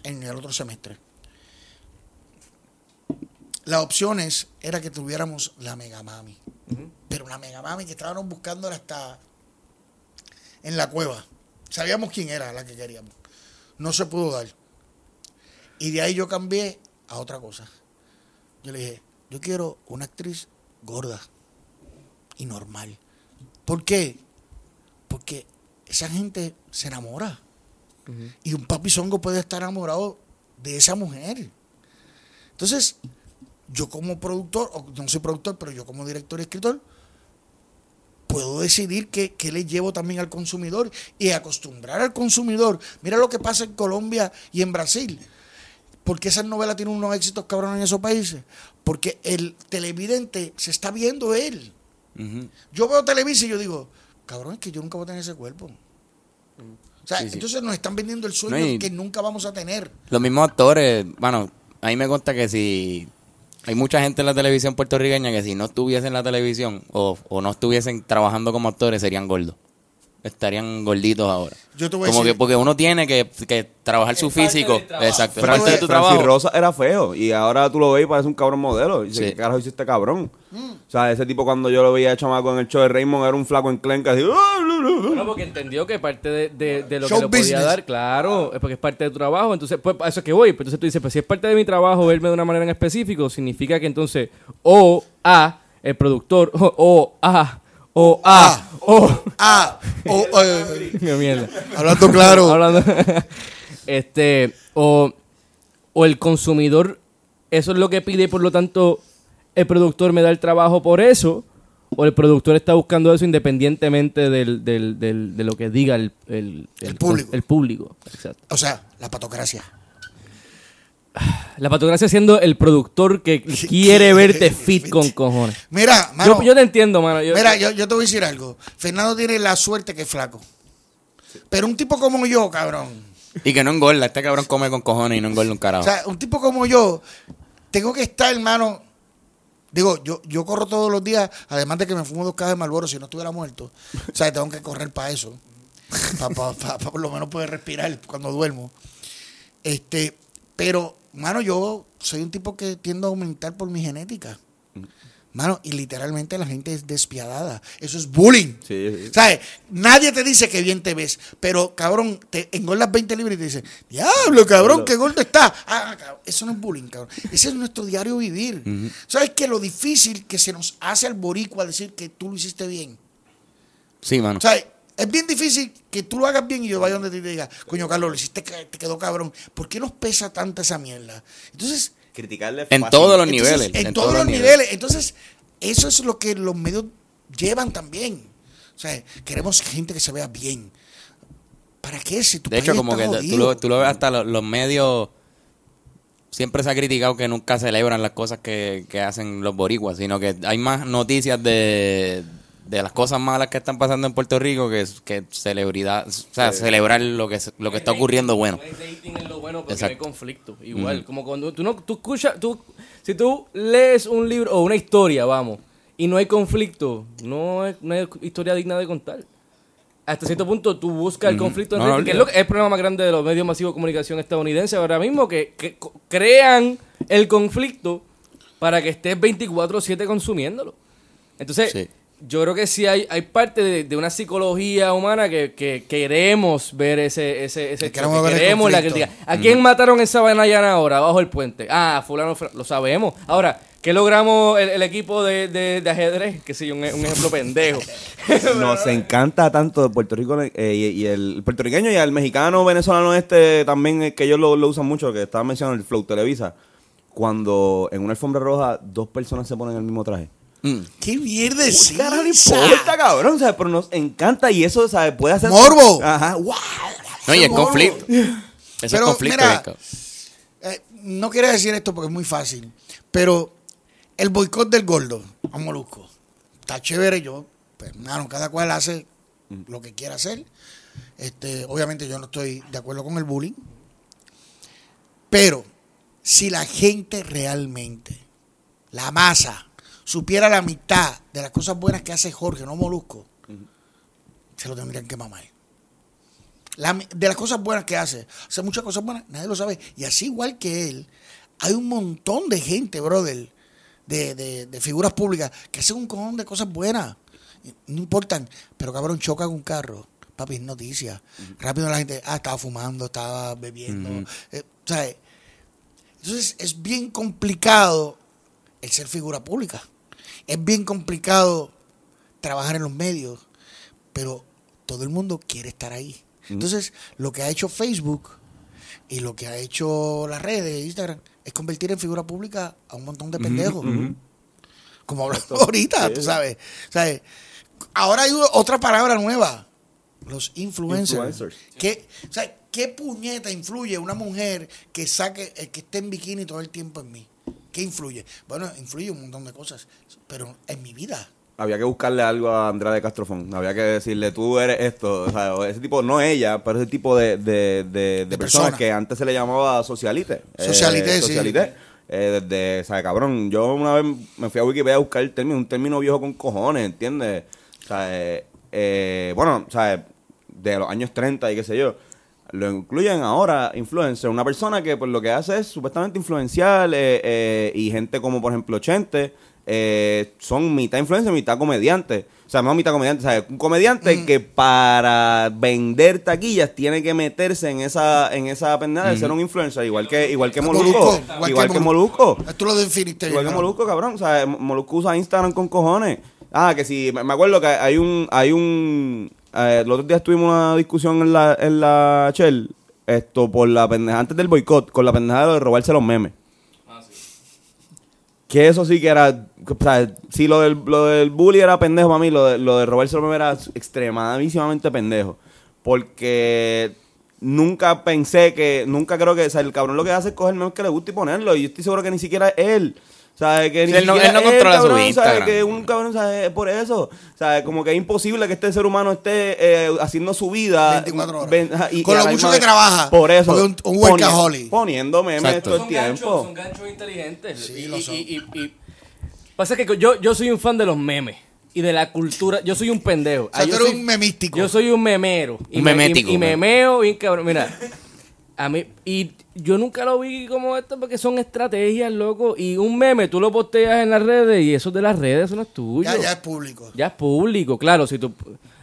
en el otro semestre. Las opciones era que tuviéramos la Mega Mami. Pero la Mega Mami que estábamos buscando hasta en la cueva. Sabíamos quién era la que queríamos. No se pudo dar. Y de ahí yo cambié a otra cosa. Yo le dije, yo quiero una actriz gorda y normal. ¿Por qué? Porque esa gente se enamora. Y un papi zongo puede estar enamorado de esa mujer. Entonces, yo como productor, o no soy productor, pero yo como director y escritor, puedo decidir qué, qué le llevo también al consumidor y acostumbrar al consumidor. Mira lo que pasa en Colombia y en Brasil. ¿Por qué esas novelas tienen unos éxitos cabrones en esos países? Porque el televidente se está viendo él. Yo veo televisión y yo digo, cabrón, es que yo nunca voy a tener ese cuerpo. O sea, Sí, sí. entonces nos están vendiendo el sueño No, que nunca vamos a tener. Los mismos actores, bueno, a mí me consta que si hay mucha gente en la televisión puertorriqueña que si no estuviesen en la televisión o, o no estuviesen trabajando como actores serían gordos. Estarían gorditos ahora. Yo te voy a Como decir- que porque uno tiene que, que trabajar su físico. Exacto. Pero parte de tu Francis trabajo. Rosa era feo y ahora tú lo ves y parece un cabrón modelo. Y dice, Sí. ¿qué carajo hiciste este cabrón? O sea, ese tipo cuando yo lo veía chamaco en el show de Raymond era un flaco enclenca así. "Ah, Bueno, porque entendió que parte de, de- de lo Show que le podía business. dar, claro, es porque es parte de tu trabajo. Entonces, pues, a eso es que voy. Pero entonces tú dices, pues si es parte de mi trabajo verme de una manera en específico, significa que entonces, o A, el productor, o A, o A, o. Ah, o- Qué mierda. hablando claro. Hablando- este, o, o el consumidor, eso es lo que pide por lo tanto el productor me da el trabajo por eso, o el productor está buscando eso independientemente del, del, del- de lo que diga el, el, El público. El público, exacto. O sea, la patocracia. La patocracia siendo el productor que quiere verte fit con cojones. Mira, mano, Yo, yo te entiendo, mano. Yo- mira, yo, yo te voy a decir algo. Fernando tiene la suerte que es flaco. Pero un tipo como yo, cabrón. Y que no engorda. Este cabrón come con cojones y no engorda un O carajo. sea, un tipo como yo, tengo que estar, hermano. Digo, yo, yo corro todos los días, además de que me fumo dos cajas de Malboro si no estuviera muerto. O sea, tengo que correr para eso. Para por lo menos poder respirar cuando duermo. Este, pero, mano, yo soy un tipo que tiendo a aumentar por mi genética. Mano, y literalmente la gente es despiadada. Eso es bullying. Sí, sí. ¿Sabes? Nadie te dice que bien te ves, pero cabrón, te engordas 20 libras y te dicen, diablo, cabrón, qué gordo está. Ah, cabrón, eso no es bullying, cabrón. Ese es nuestro diario vivir. ¿Sabes que lo difícil que se nos hace al boricua decir que tú lo hiciste bien? Sí, mano. ¿Sabes? Es bien difícil que tú lo hagas bien y yo vaya donde te diga, coño, Carlos, lo hiciste, que- te quedó cabrón. ¿Por qué nos pesa tanta esa mierda? Entonces, Criticarle En todos los entonces, niveles. En, todos los niveles. Entonces, eso es lo que los medios llevan también. O sea, queremos gente que se vea bien. ¿Para qué? Si tu De hecho, como que tú lo, tú lo ves hasta los, los medios. Siempre se ha criticado que nunca celebran las cosas que, que hacen los boricuas, sino que hay más noticias de, de las cosas malas que están pasando en Puerto Rico que, que celebridad, o sea, celebrar lo que, lo que está ocurriendo bueno. Lo bueno porque Exacto. hay conflicto. Igual, como cuando tú no, tú escuchas, tú, si tú lees un libro o una historia, vamos, y no hay conflicto, no es, no hay historia digna de contar. Hasta cierto punto tú buscas el conflicto en No, no, rating, que es, olvídate. lo que- es el problema más grande de los medios masivos de comunicación estadounidenses ahora mismo, que, que crean el conflicto para que estés 24/7 consumiéndolo. Entonces, Sí. Yo creo que sí hay, hay parte de, de una psicología humana que, que queremos ver ese, ese, ese Que queremos ver queremos la crítica. ¿A quién mataron en Sabanayana ahora, bajo el puente? Ah, fulano, lo sabemos. Ahora, ¿qué logramos el, el equipo de, de, de ajedrez? Que sí, un, un ejemplo pendejo. Nos encanta tanto de Puerto Rico eh, y, y el puertorriqueño y el mexicano venezolano este también eh, que ellos lo, lo usan mucho, que estaba mencionando el Flow Televisa, cuando en una alfombra roja dos personas se ponen el mismo traje. Mm. ¿Qué mierda es ¿Qué carajo le esa? importa, cabrón? O sea, pero nos encanta y eso, ¿sabes? Puede hacer... Morbo. No, y el Morbo. conflicto. Ese Pero, conflicto. mira. Eh, no quiero decir esto porque es muy fácil, pero el boicot del gordo a Molusco está chévere. Yo, pues, mano, cada cual hace lo que quiera hacer. Este, obviamente yo no estoy de acuerdo con el bullying, pero si la gente realmente, la masa, supiera la mitad de las cosas buenas que hace Jorge, no Molusco, se lo tendrían que mamar. La- de las cosas buenas que hace. Hace muchas cosas buenas, nadie lo sabe. Y así igual que él, hay un montón de gente, brother, de, de, de figuras públicas que hacen un cojón de cosas buenas. No importan. Pero cabrón, chocan un carro. Papi, es noticia. Rápido la gente, ah, estaba fumando, estaba bebiendo. eh, ¿sabes? Entonces es bien complicado el ser figura pública. Es bien complicado trabajar en los medios, pero todo el mundo quiere estar ahí. Entonces, lo que ha hecho Facebook y lo que ha hecho las redes, Instagram, es convertir en figura pública a un montón de pendejos. Como hablamos ahorita, tú sabes. ¿Sabes? Ahora hay otra palabra nueva. Los influencers. Influencers. ¿Qué, o sea, ¿Qué puñeta influye una mujer que saque, eh, que esté en bikini todo el tiempo en mí? ¿Qué influye? Bueno, influye un montón de cosas, pero en mi vida. Había que buscarle algo a Andrea de Castrofón. Había que decirle, tú eres esto. O sea, ese tipo, no ella, pero ese tipo de, de, de, de personas persona. que antes se le llamaba socialite. Eh, Socialité, sí. Eh, desde, o sea, cabrón, yo una vez me fui a Wikipedia a buscar el término, un término viejo con cojones, ¿entiendes? O sea, eh, eh, bueno, o sea, de los años 30 y qué sé yo. Lo incluyen ahora influencer, una persona que pues lo que hace es supuestamente influenciar eh, eh, y gente como por ejemplo Chente, eh, son mitad influencer, mitad comediante. O sea, no mitad comediante, ¿sabes? Un comediante que para vender taquillas tiene que meterse en esa en esa pendeja de ser un influencer, igual que igual que Molusco. Molusco, Igual, que Molusco. Tú lo definiste Igual que. Molusco, cabrón. O sea, Molusco usa Instagram con cojones. Ah, que si, me me acuerdo que hay un, hay un, eh, los otros días tuvimos una discusión en la, en la Shell, esto, por la pendeja, antes del boicot, con la pendeja de lo de robarse los memes. Que eso sí que era, o sea, si lo del, lo del bully era pendejo para mí, lo de, lo de robarse los memes era extremadísimamente pendejo. Porque nunca pensé que, nunca creo que, o sea, el cabrón lo que hace es coger memes que le gusta y ponerlo. Y yo estoy seguro que ni siquiera él. Sea, que ni Sí, él no- él no controla su cabrón, ¿sabes? Instagram. Que un cabrón, ¿sabes? Es por eso. Sea, como que es imposible que este ser humano esté eh, haciendo su vida. 24 horas. ven- y- Con y lo mucho que vez- trabaja. Por eso. Un- un workaholic. Poniendo memes todo el Son ganchos, tiempo. son ganchos inteligentes. Sí, y, lo y- son. y- y- y- pasa que yo, yo soy un fan de los memes y de la cultura. Yo soy un pendejo. O sea, Ah, yo tú eres soy- un memístico. Yo soy un memero. Y Un me- y- memético, Y, ¿no? memeo bien cabrón. Mira, a mí. Y yo nunca lo vi como esto porque son estrategias, loco. Y un meme tú lo posteas en las redes y eso de las redes, eso no es tuyo. ya, ya es público. Ya es público, claro. Si tú.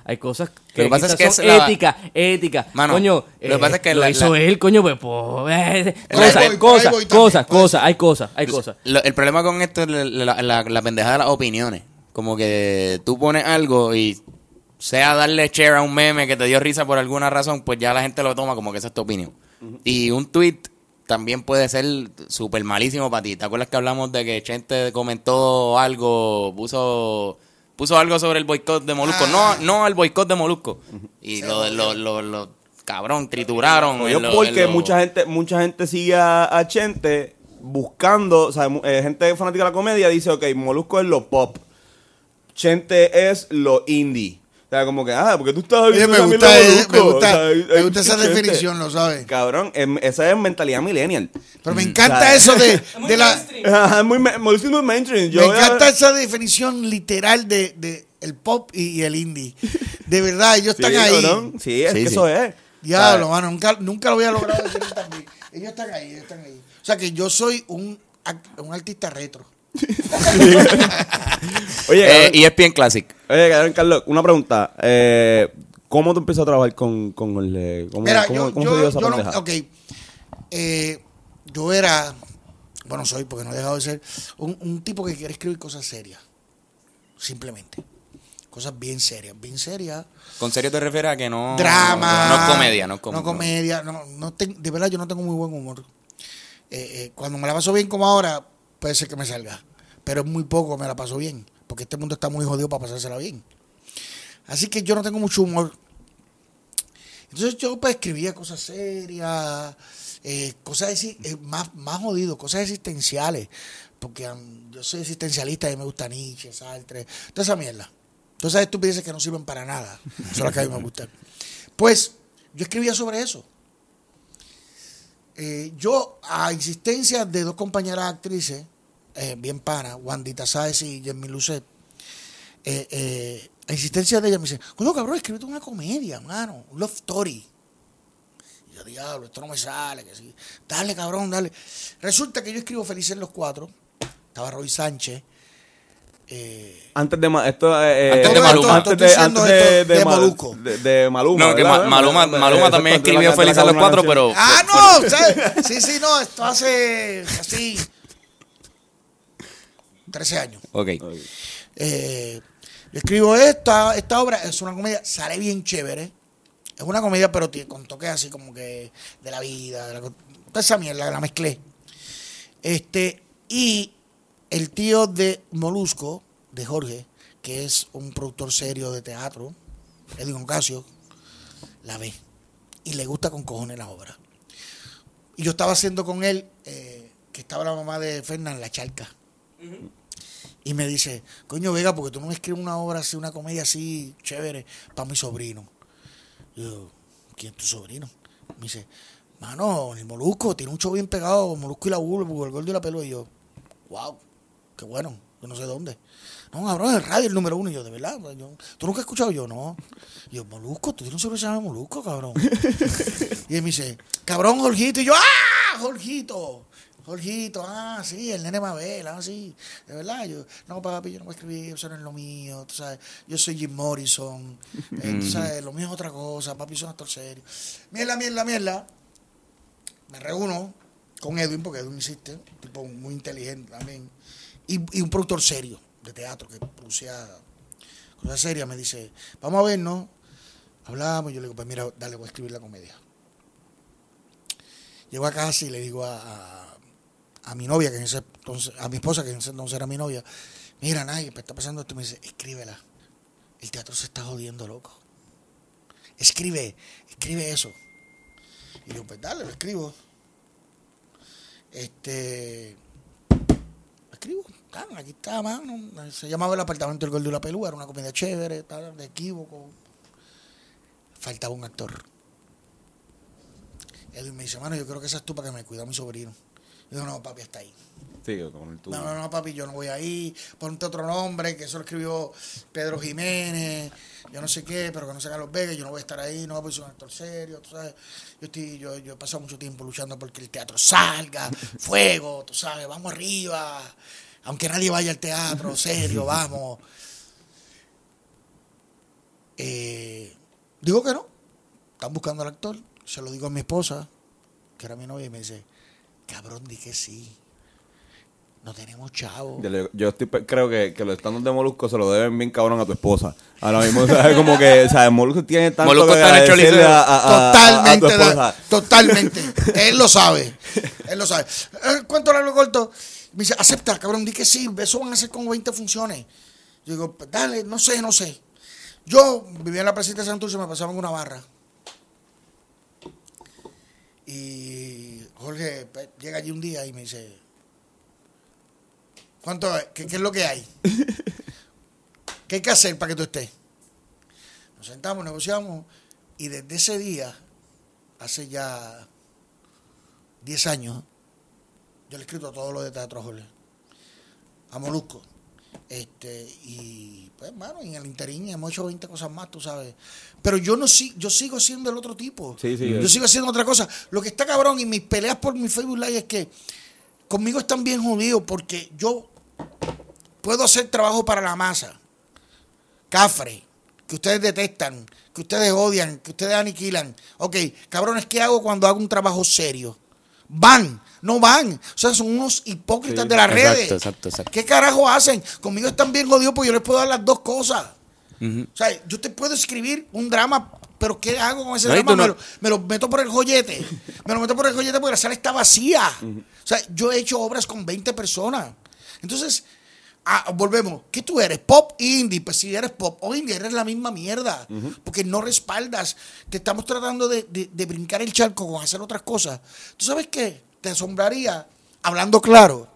Hay cosas que, Lo que pasa es que son es la- éticas, éticas. Mano, coño, lo que eh, pasa es que lo la- hizo la- él, coño, pues, pues, eh, cosas, voy, cosas, voy también, cosas, hay cosas, hay cosas. Lo- el problema con esto es la, la- la- la pendeja de las opiniones. Como que tú pones algo y sea darle share a un meme que te dio risa por alguna razón, pues ya la gente lo toma como que esa es tu opinión. Y un tweet también puede ser súper malísimo para ti. ¿Te acuerdas que hablamos de que Chente comentó algo, puso puso algo sobre el boicot de Molusco? Ah. No, no al boicot de Molusco. Y lo, lo, lo, lo- cabrón, trituraron. Lo- porque mucha gente mucha gente sigue a, a Chente buscando, o sea, eh, gente fanática de la comedia dice, ok, Molusco es lo pop, Chente es lo indie. O sea, como que, ah, porque tú estás Oye, me también gusta, me gusta, O sea, me gusta esa definición, lo sabes. Cabrón, em, esa es mentalidad millennial. Pero me encanta ¿sabes? eso de, muy de la... mainstream. Ajá, muy, muy mainstream. Yo me voy a- encanta esa definición literal de, de el pop y, y el indie. De verdad, ellos Sí, están ahí. cabrón, Sí, es Sí, que sí. eso es. Diablo, ¿sabes? mano, nunca, nunca lo había logrado decir tan bien. Ellos están ahí, ellos están ahí. O sea que yo soy un, un artista retro. Oye, Eh, y es bien classic. Oye, Carlos, una pregunta. Eh, ¿Cómo tú empiezas a trabajar con, con Jorge? ¿Cómo, Mira, cómo- yo, cómo yo, se dio esa yo no, pendeja? ok. Eh, yo era, bueno, soy porque no he dejado de ser, un, un tipo que quiere escribir cosas serias. Simplemente. Cosas bien serias, bien serias. ¿Con serio te refieres a que no... Drama. No es comedia, no es comedia. No comedia. No, no de verdad, yo no tengo muy buen humor. Eh, eh, cuando me la paso bien como ahora, puede ser que me salga. Pero es muy poco me la paso bien. Porque este mundo está muy jodido para pasársela bien. Así que yo no tengo mucho humor. Entonces yo pues escribía cosas serias, eh, cosas eh, más, más jodido, cosas existenciales. Porque yo soy existencialista y me gusta Nietzsche, Sartre, toda esa mierda. Todas esas estupideces que no sirven para nada. Son las que a mí me gustan. Pues yo escribía sobre eso. Eh, yo, a insistencia de dos compañeras actrices, eh, bien pana, Wandita Sáez y Jenny Lucet, eh, eh, a insistencia de ella me dice, coño cabrón, escríbete una comedia, mano, un love story. Y yo, diablo, esto no me sale, que sí. Dale, cabrón, dale. Resulta que yo escribo Felices los Cuatro, estaba Roy Sánchez, eh, Antes de esto, eh, Antes de Maluma. Antes de, antes de, esto de, de Ma- Molusco. de- de Maluma. No, que Maluma, Maluma también escribió la- la- Feliz a la- los la cuatro, pero... Ah, no, ¿sabes? Sí, sí, no, esto hace así 13 años. Ok. Eh, yo escribo esta, esta obra, es una comedia, sale bien chévere. Es una comedia, pero con toques así como que de la vida, de la, co- toda esa mierda, la mezclé. Este, y el tío de Molusco, de Jorge, que es un productor serio de teatro, Edwin Ocasio, la ve. Y le gusta con cojones la obra. Y yo estaba haciendo con él, eh, que estaba la mamá de Fernán, la charca. Y me dice, coño Vega, porque tú no me escribes una obra así, una comedia así chévere para mi sobrino. Y yo, ¿quién es tu sobrino? Me dice, mano, el Molusco, tiene un show bien pegado, Molusco y la Bulbo, el gordo y la pelo. Y yo, wow, qué bueno, yo no sé dónde. No, cabrón, el radio, el número uno. Y yo, de verdad, pues, yo, ¿tú nunca has escuchado? Yo, no. Y yo, Molusco, tú tienes un sobrino que se llama Molusco, cabrón. y él me dice, cabrón, Jorgito. Y yo, ¡ah, Jorgito! Jorgito, ah, sí, el nene Mabel, ah, sí, de verdad, yo, no, papi, yo no voy a escribir, eso no es lo mío, tú sabes, yo soy Jim Morrison, eh, tú sabes, lo mío es otra cosa, papi, son actor serio. Mierda, mierda, mierda, me reúno con Edwin, porque Edwin insiste, un tipo muy inteligente también, y, y un productor serio de teatro que producía cosas serias, me dice, vamos a vernos, hablamos, yo le digo, pues mira, dale, voy a escribir la comedia. Llego a casa y le digo a, a- a mi novia, que en ese entonces, a mi esposa, que en ese entonces era mi novia, mira, Nay, está pasando esto, me dice, escríbela, el teatro se está jodiendo, loco. Escribe, escribe eso. Y yo, pues dale, lo escribo. Este. Lo escribo. Claro, aquí está, mano. Se llamaba El apartamento del Gordo y la Pelúa. Era una comedia chévere, tal, de equívoco. Faltaba un actor. Edwin me dice, mano, yo creo que esa es tú para que me cuida mi sobrino. Yo digo, no, papi, está ahí. Sí, con el tuyo. No, no, no, papi, yo no voy ahí. Ponte otro nombre, que eso lo escribió Pedro Jiménez, yo no sé qué, pero que no sea Carlos Vega, yo no voy a estar ahí, no voy a ser un actor serio, tú sabes. Yo, estoy, yo, yo he pasado mucho tiempo luchando porque el teatro salga, fuego, tú sabes, vamos arriba. Aunque nadie vaya al teatro, serio, vamos. Eh, digo que no. Están buscando al actor. Se lo digo a mi esposa, que era mi novia, y me dice, cabrón, di que sí. No tenemos chavo. Yo, estoy, creo que, que los estándares de Molusco se lo deben bien cabrón a tu esposa. Ahora mismo, ¿sabes? Como que, ¿sabes? Molusco tiene tanto Molusco que está en el agradecerle a, a- a- a tu Totalmente, totalmente. Él lo sabe. Él lo sabe. Eh, ¿Cuánto largo corto? Me dice, acepta, cabrón, di que sí, eso van a ser como 20 funciones. Yo digo, dale, no sé, no sé. Yo vivía en la presita de Santurce, me pasaba en una barra. Y Jorge llega allí un día y me dice, ¿cuánto? ¿Qué, qué es lo que hay? ¿Qué hay que hacer para que tú estés? Nos sentamos, negociamos y desde ese día, hace ya 10 años, yo le he escrito todo lo de Teatro Jorge. A Molusco. Este, y pues, mano, en el interín hemos hecho 20 cosas más, tú sabes. Pero yo no si- yo sigo siendo el otro tipo. Sí, sí, yo es- sigo haciendo otra cosa. Lo que está cabrón y mis peleas por mi Facebook Live es que conmigo están bien jodidos porque yo puedo hacer trabajo para la masa. Cafre, que ustedes detestan, que ustedes odian, que ustedes aniquilan. Ok, cabrones, ¿qué hago cuando hago un trabajo serio? Van, no van. O sea, son unos hipócritas Sí, de las exacto, redes. exacto, exacto. ¿Qué carajo hacen? Conmigo están bien jodidos porque yo les puedo dar las dos cosas. O sea, yo te puedo escribir un drama, pero ¿qué hago con ese No, drama? no- Me, lo, me lo meto por el joyete. Me lo meto por el joyete porque la sala está vacía. O sea, yo he hecho obras con 20 personas. Entonces, ah, volvemos. ¿Qué tú eres? ¿Pop indie? Pues si eres pop o indie, eres la misma mierda. Porque no respaldas. Te estamos tratando de, de- de brincar el charco con hacer otras cosas. ¿Tú sabes qué? Te asombraría, hablando claro,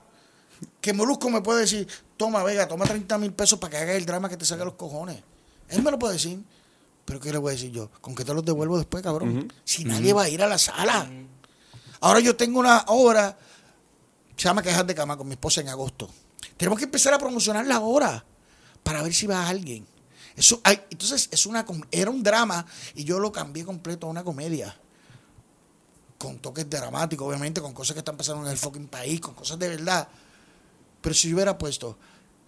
que Molusco me puede decir, toma, Vega, toma 30 mil pesos para que hagas el drama que te saque los cojones. Él me lo puede decir. Pero ¿qué le voy a decir yo? ¿Con qué te los devuelvo después, cabrón? Si nadie va a ir a la sala. Ahora yo tengo una obra, se llama Quejas de Cama con mi esposa en agosto. Tenemos que empezar a promocionarla ahora para ver si va alguien. Eso, hay- entonces, es una, era un drama y yo lo cambié completo a una comedia. Con toques dramáticos, obviamente, con cosas que están pasando en el fucking país, con cosas de verdad. Pero si yo hubiera puesto,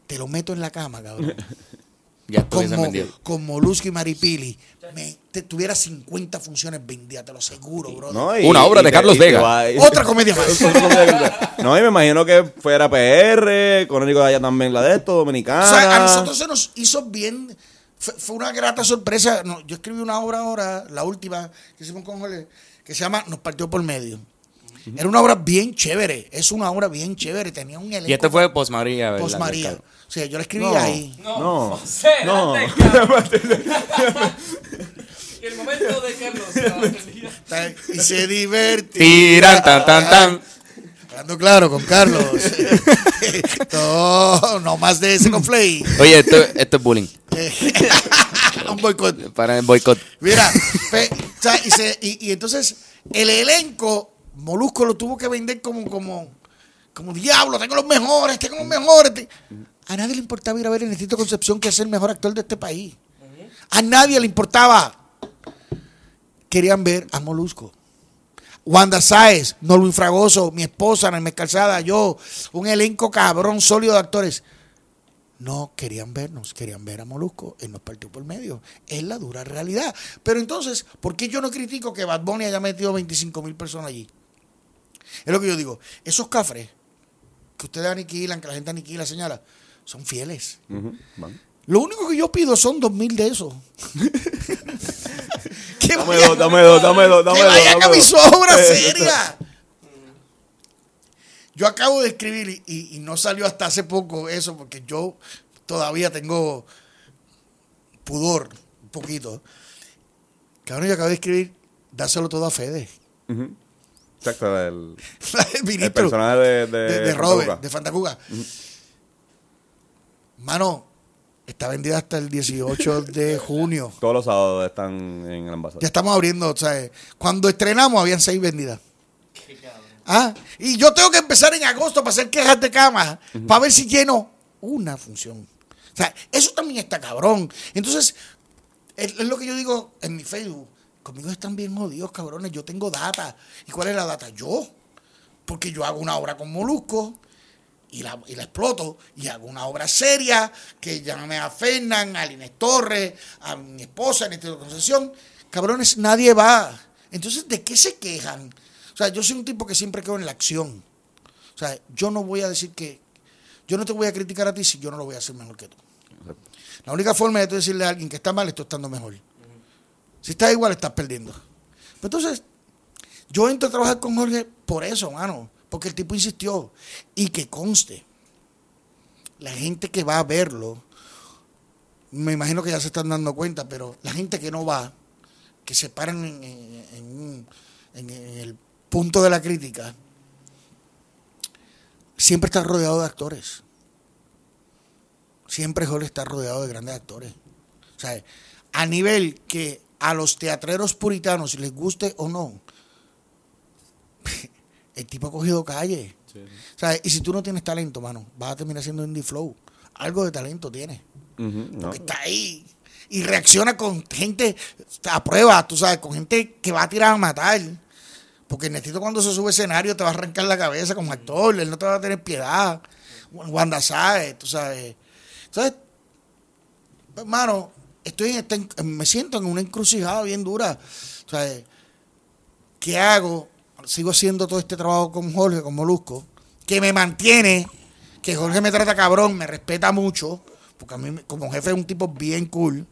te lo meto en la cama, cabrón. Ya como, con Molusco y Maripili, me, te, tuviera 50 funciones vendidas, te lo aseguro, bro. No, y- Una obra y de te- Carlos Vega. Otra comedia más. No, y me imagino que fuera PR, Conérico de allá también la de esto, dominicana. O sea, a nosotros se nos hizo bien. Fue, fue una grata sorpresa. No, yo escribí una obra ahora, la última que hicimos con Jorge, que se llama Nos partió por medio. Era una obra bien chévere. Es una obra bien chévere. Tenía un elenco. Y este fue Post María, ¿verdad? Post María. O sea, yo la escribí No. ahí. No, José, no. cabrón. Y el momento de Carlos. Y se divertía. Tiran, tan, tan, tan. Hablando claro con Carlos. no, no más de ese conflay. Oye, esto, esto es bullying. un boicot. Para el boicot. Mira, pe- o sea, y, se- y- y entonces el elenco, Molusco lo tuvo que vender como, como, como diablo, tengo los mejores, tengo los mejores. te-". A nadie le importaba ir a ver el Instituto Concepción, que es el mejor actor de este país. A nadie le importaba. Querían ver a Molusco. Wanda Sáez, Norwin Fragoso, mi esposa, Narmes Calzada, yo, un elenco cabrón, sólido de actores. No querían vernos, querían ver a Molusco, él nos partió por medio. Es la dura realidad. Pero entonces, ¿por qué yo no critico que Bad Bunny haya metido 25 mil personas allí? Es lo que yo digo. Esos cafres que ustedes aniquilan, que la gente aniquila, señala, son fieles. Lo único que yo pido son dos mil de esos. Dame dos, dame dos, dame dos, dame que dos. vayan dame a mis dos. obras serias. Yo acabo de escribir y, y- y no salió hasta hace poco eso porque yo todavía tengo pudor un poquito. Cabrón, yo acabo de escribir, dáselo todo a Fede. Ujú. Exacto, el, el el ministro personaje de, de, de. Robert, de Fantacuga. Mano, está vendida hasta el 18 de junio. Todos los sábados están en el embajador. Ya estamos abriendo, o sea, cuando estrenamos habían seis vendidas. Ah, y yo tengo que empezar en agosto para hacer quejas de cama, para ver si lleno una función. O sea, eso también está cabrón. Entonces, es, es lo que yo digo en mi Facebook. Conmigo están bien jodidos, cabrones. Yo tengo data. ¿Y cuál es la data? Yo. Porque yo hago una obra con Molusco y la, y la exploto. Y hago una obra seria que llame a Fernan, a Inés Torres, a mi esposa, a Néstor Concesión. Cabrones, nadie va. Entonces, ¿de qué se quejan? O sea, yo soy un tipo que siempre quedo en la acción. O sea, yo no voy a decir que. Yo no te voy a criticar a ti si yo no lo voy a hacer mejor que tú. La única forma de tú decirle a alguien que está mal es tú estando mejor. Si estás igual, estás perdiendo. Pero entonces, yo entro a trabajar con Jorge por eso, mano. Porque el tipo insistió. Y que conste, la gente que va a verlo, me imagino que ya se están dando cuenta, pero la gente que no va, que se paran en, en- en- en el punto de la crítica, siempre está rodeado de actores. Siempre Jorge está rodeado de grandes actores. O sea, a nivel que a los teatreros puritanos, les guste o no, el tipo ha cogido calle. O sea, y si tú no tienes talento, mano, vas a terminar siendo indie flow. Algo de talento tienes. No. Porque está ahí. Y reacciona con gente a prueba, tú sabes, con gente que va a tirar a matar. Porque Nestito cuando se sube escenario te va a arrancar la cabeza como actor, él no te va a tener piedad. Wanda sabe, tú sabes. Entonces, hermano, estoy en esta en- me siento en una encrucijada bien dura. ¿qué hago? Sigo haciendo todo este trabajo con Jorge, con Molusco, que me mantiene, que Jorge me trata cabrón, me respeta mucho, porque a mí como jefe es un tipo bien cool.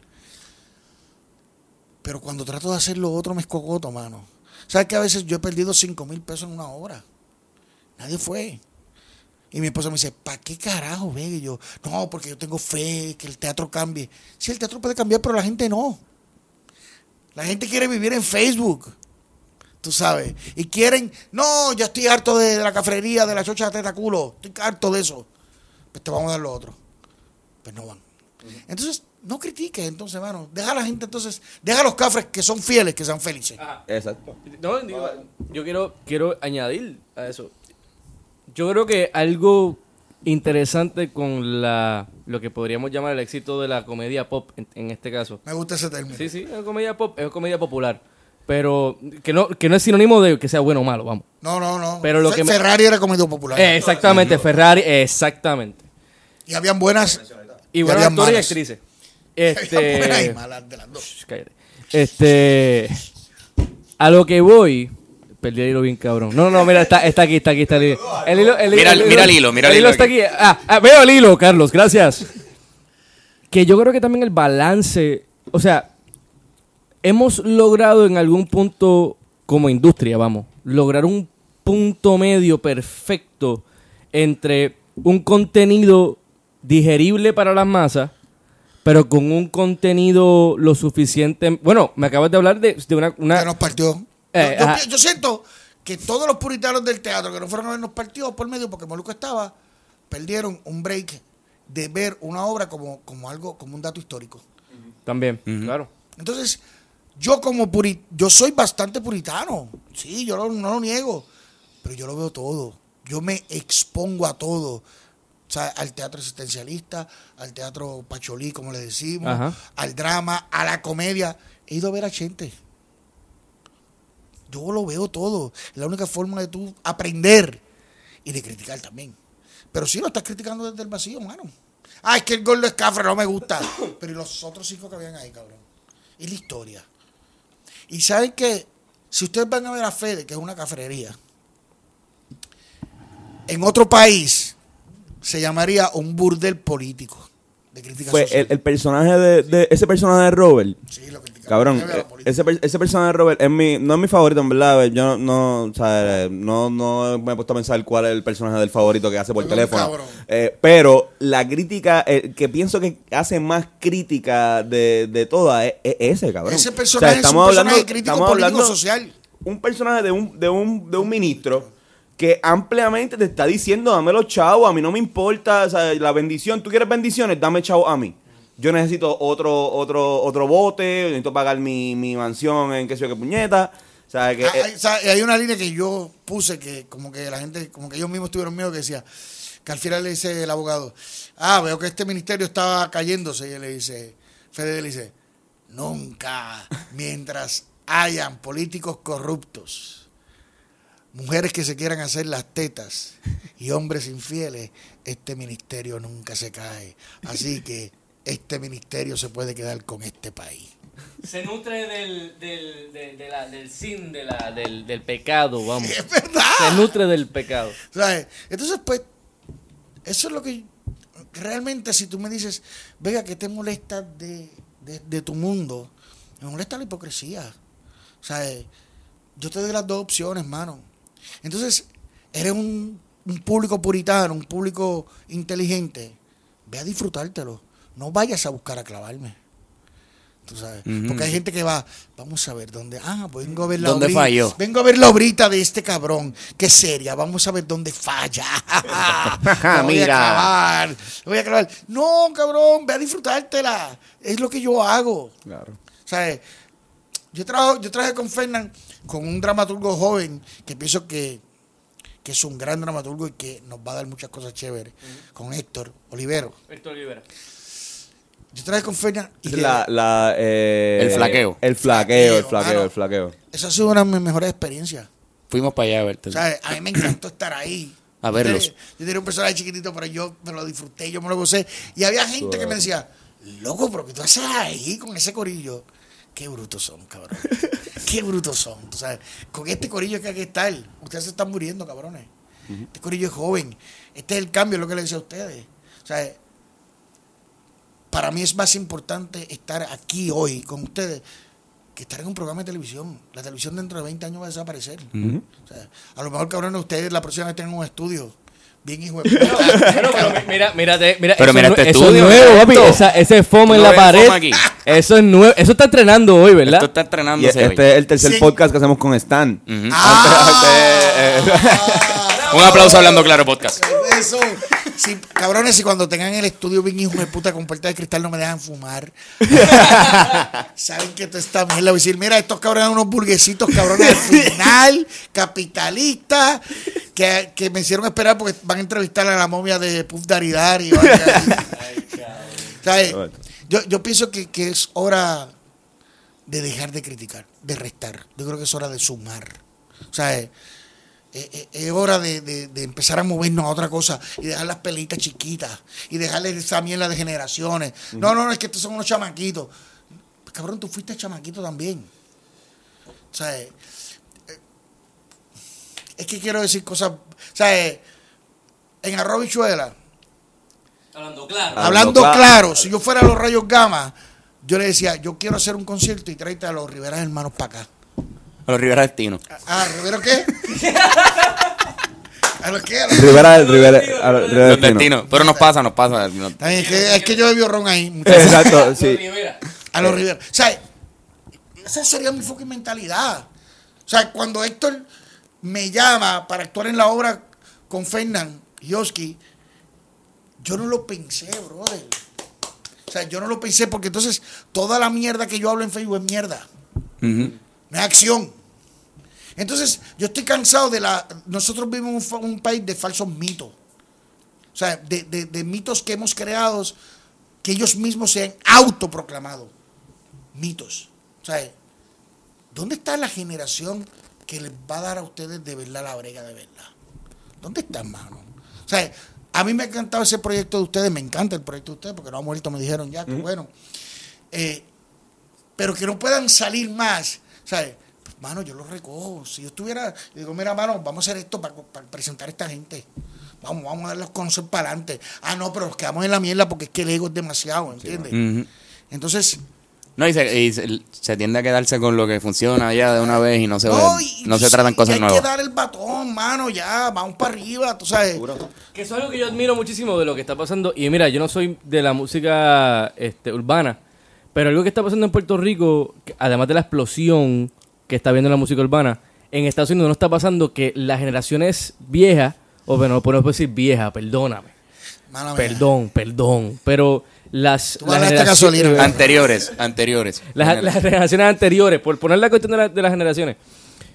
Pero cuando trato de hacer lo otro me escogoto, mano. ¿Sabes que a veces yo he perdido 5 mil pesos en una obra? Nadie fue. Y mi esposa me dice, ¿para qué carajo, ve? Y yo, no, porque yo tengo fe que el teatro cambie. Sí, el teatro puede cambiar, pero la gente no. La gente quiere vivir en Facebook. Tú sabes. Y quieren, no, yo estoy harto de, de la cafrería, de la chocha de teta culo. Estoy harto de eso. Pues te vamos a dar lo otro. Pues no van. Entonces, no critiques, entonces, hermano. Deja a la gente, entonces, deja a los cafres que son fieles, que sean felices. Exacto. No, digo, yo quiero, quiero añadir a eso. Yo creo que algo interesante con la lo que podríamos llamar el éxito de la comedia pop en, en este caso. Me gusta ese término. Sí, sí, es comedia pop, es comedia popular. Pero que no, que no es sinónimo de que sea bueno o malo, vamos. No, no, no. Pero lo que me- Ferrari era comedia popular. Eh, exactamente, Ferrari, exactamente. Y habían buenas. Y habían actores y actrices. Este. Este. A lo que voy. Perdí el hilo bien cabrón. No, no, mira, está, está aquí, está aquí, está el hilo. El hilo, el Mira el- mira el hilo, mira el hilo está aquí. aquí. Ah, ah, veo el hilo, Carlos, gracias. Que yo creo que también el balance. O sea, hemos logrado en algún punto, como industria, vamos, lograr un punto medio perfecto entre un contenido digerible para las masas, pero con un contenido lo suficiente. Bueno, me acabas de hablar de, de una, una- Que nos partió. Eh, yo, siento que todos los puritanos del teatro que no fueron a vernos partidos por medio porque Moluco estaba, perdieron un break de ver una obra como, como algo, como un dato histórico. también, claro. Entonces, yo como puri, yo soy bastante puritano. Sí, yo no, no lo niego. Pero yo lo veo todo. Yo me expongo a todo. O sea, al teatro existencialista, al teatro pacholí, como le decimos, Ajá. al drama, a la comedia. He ido a ver a gente. Yo lo veo todo. Es la única forma de tú aprender y de criticar también. Pero sí lo estás criticando desde el vacío, mano. Ah, es que el gordo es cafre, no me gusta. Pero ¿y los otros cinco que habían ahí, cabrón? Y la historia. Y saben que si ustedes van a ver a Fede, que es una cafrería, en otro país se llamaría un burdel político de crítica social. el, el personaje de, de- ese personaje de Robert. Sí, lo. Cabrón, eh, ese, ese personaje de Robert es mi, no es mi favorito, en verdad. Yo no, no, o sea, no, no me he puesto a pensar cuál es el personaje del favorito que hace por teléfono. Eh, pero la crítica, eh, que pienso que hace más crítica de, de todas, es, es ese, cabrón. Ese O sea, personaje es un personaje crítico estamos político hablando- social. un personaje de un, de un, de un ministro que ampliamente te está diciendo, dame los chavos, a mí no me importa, o sea, la bendición, tú quieres bendiciones, dame chavos a mí. Yo necesito otro, otro, otro bote, necesito pagar mi, mi mansión en qué sé yo qué puñeta. O sea, que, Ah, eh, hay, sea, hay una línea que yo puse que como que la gente, como que ellos mismos tuvieron miedo que decía, que al final le dice el abogado, ah, veo que este ministerio estaba cayéndose. Y él le dice, Fede le dice, nunca, mientras hayan políticos corruptos, mujeres que se quieran hacer las tetas y hombres infieles, este ministerio nunca se cae. Así que este ministerio se puede quedar con este país. Se nutre del, del, de- de la- del sin, de la, del, del pecado, vamos. Es verdad. Se nutre del pecado. ¿Sabes? Entonces, pues, eso es lo que realmente si tú me dices, venga, ¿qué te molesta de, de- de tu mundo? Me molesta la hipocresía. ¿Sabes? Yo te doy las dos opciones, mano. Entonces, eres un, un público puritano, un público inteligente. Ve a disfrutártelo. No vayas a buscar a clavarme. Tú sabes. Porque hay gente que va, vamos a ver dónde. Ah, vengo a ver la ¿Dónde obrita. falló? Vengo a ver la obrita de este cabrón. Qué seria. Vamos a ver dónde falla. Lo voy a Mira. lo voy a clavar. No, cabrón, ve a disfrutártela. Es lo que yo hago. claro. ¿Sabes? Yo, trabajo, yo trabajé con Fernán, con un dramaturgo joven que pienso que, que es un gran dramaturgo y que nos va a dar muchas cosas chéveres. Con Héctor Olivero. Héctor Rivera. Yo trabajé con Fernán y La, la, eh, El flaqueo. El flaqueo, el Flaqueo, flaqueo, mano. el flaqueo. esa ha sido una de mis mejores experiencias. Fuimos para allá a verte. ¿Sabes? A mí me encantó estar ahí. A verlos. Yo, yo tenía un personaje chiquitito, pero yo me lo disfruté, yo me lo gocé. Y había gente que me decía, loco, pero ¿qué tú haces ahí con ese corillo? Qué brutos son, cabrón. Qué brutos son. tú sabes. Con este corillo que hay que estar. Ustedes se están muriendo, cabrones. Este corillo es joven. Este es el cambio, lo que les decía a ustedes. O sea, para mí es más importante estar aquí hoy con ustedes que estar en un programa de televisión. La televisión dentro de 20 años va a desaparecer. O sea, a lo mejor, cabrones, ustedes la próxima vez tengan un estudio bien hijo de puta. Bueno, pero mi- mira, mírate, mira, Pero eso, mira es este eso estudio, es nuevo, papi. Esa, ese fomo en ¿No la pared. aquí? Eso es nuevo. Eso está entrenando hoy, ¿verdad? Esto está hoy. este es el tercer Sí. podcast que hacemos con Stan. Ujú. Ah, Un aplauso hablando claro podcast. Eso. Sí, cabrones, y cuando tengan el estudio bien hijo de puta con puerta de cristal no me dejan fumar. Saben que esto está mierda. Voy a decir, mira, estos cabrones son unos burguesitos cabrones al final, capitalistas, que, que me hicieron esperar porque van a entrevistar a la momia de Puff Daridar y ¿Sabes? Yo, yo pienso que, que es hora de dejar de criticar, de restar. Yo creo que es hora de sumar. O sea, es, es- es hora de, de- de empezar a movernos a otra cosa y dejar las pelitas chiquitas y dejarle esa mierda de generaciones. No, no, no, es que estos son unos chamaquitos. Cabrón, tú fuiste chamaquito también. O sea, eh, eh, es que quiero decir cosas. O sea, eh, en arroz y bichuela, Hablando claro. Hablando claro. claro, si yo fuera a los rayos gamma, yo le decía, yo quiero hacer un concierto y tráete a los Riveras hermanos para acá. A los Rivera Destino. Ah, ¿Rivero qué? ¿A los qué? A los- Rivera, Rivera, a- Rivera Los Destino. Destinos. Pero nos pasa, nos pasa. no- Está bien, es, que, es que yo bebió ron ahí. muchachos. Exacto, sí. Rivera. A los Rivera. O sea, esa sería mi fucking mentalidad. O sea, cuando Héctor me llama para actuar en la obra con Fernán Yoski, yo no lo pensé, brother. O sea, yo no lo pensé porque entonces toda la mierda que yo hablo en Facebook es mierda. Ujú. No es acción. Entonces, yo estoy cansado de la... Nosotros vivimos un, un país de falsos mitos. O sea, de, de- de mitos que hemos creado, que ellos mismos se han autoproclamado. Mitos. O sea, ¿dónde está la generación que les va a dar a ustedes de verdad la brega de verdad. ¿Dónde están, mano? O sea, a mí me ha encantado ese proyecto de ustedes, me encanta el proyecto de ustedes, porque no ha muerto, me dijeron ya, que bueno. Eh, pero que no puedan salir más. ¿Sabes? Pues, mano, yo los recojo. Si yo estuviera, digo, mira, mano, vamos a hacer esto para, para presentar a esta gente. Vamos, vamos a dar los conceptos para adelante. Ah, no, pero nos quedamos en la mierda porque es que el ego es demasiado, ¿entiendes? Ujú. Entonces, No, y, se, y se, se tiende a quedarse con lo que funciona ya de una vez y no se, no, no, y- se tratan y cosas hay nuevas. que dar el batón, mano, ya, vamos para arriba, tú sabes. Que eso es algo que yo admiro muchísimo de lo que está pasando. Y mira, yo no soy de la música este, urbana, pero algo que está pasando en Puerto Rico, además de la explosión que está viendo la música urbana, en Estados Unidos no está pasando que las generaciones viejas, o bueno, no podemos decir vieja, perdóname, Mala mía. perdón, perdón, pero las, Tú las generaciones- gasolina. Anteriores, anteriores. las, las generaciones anteriores, por poner la cuestión de, la- de las generaciones,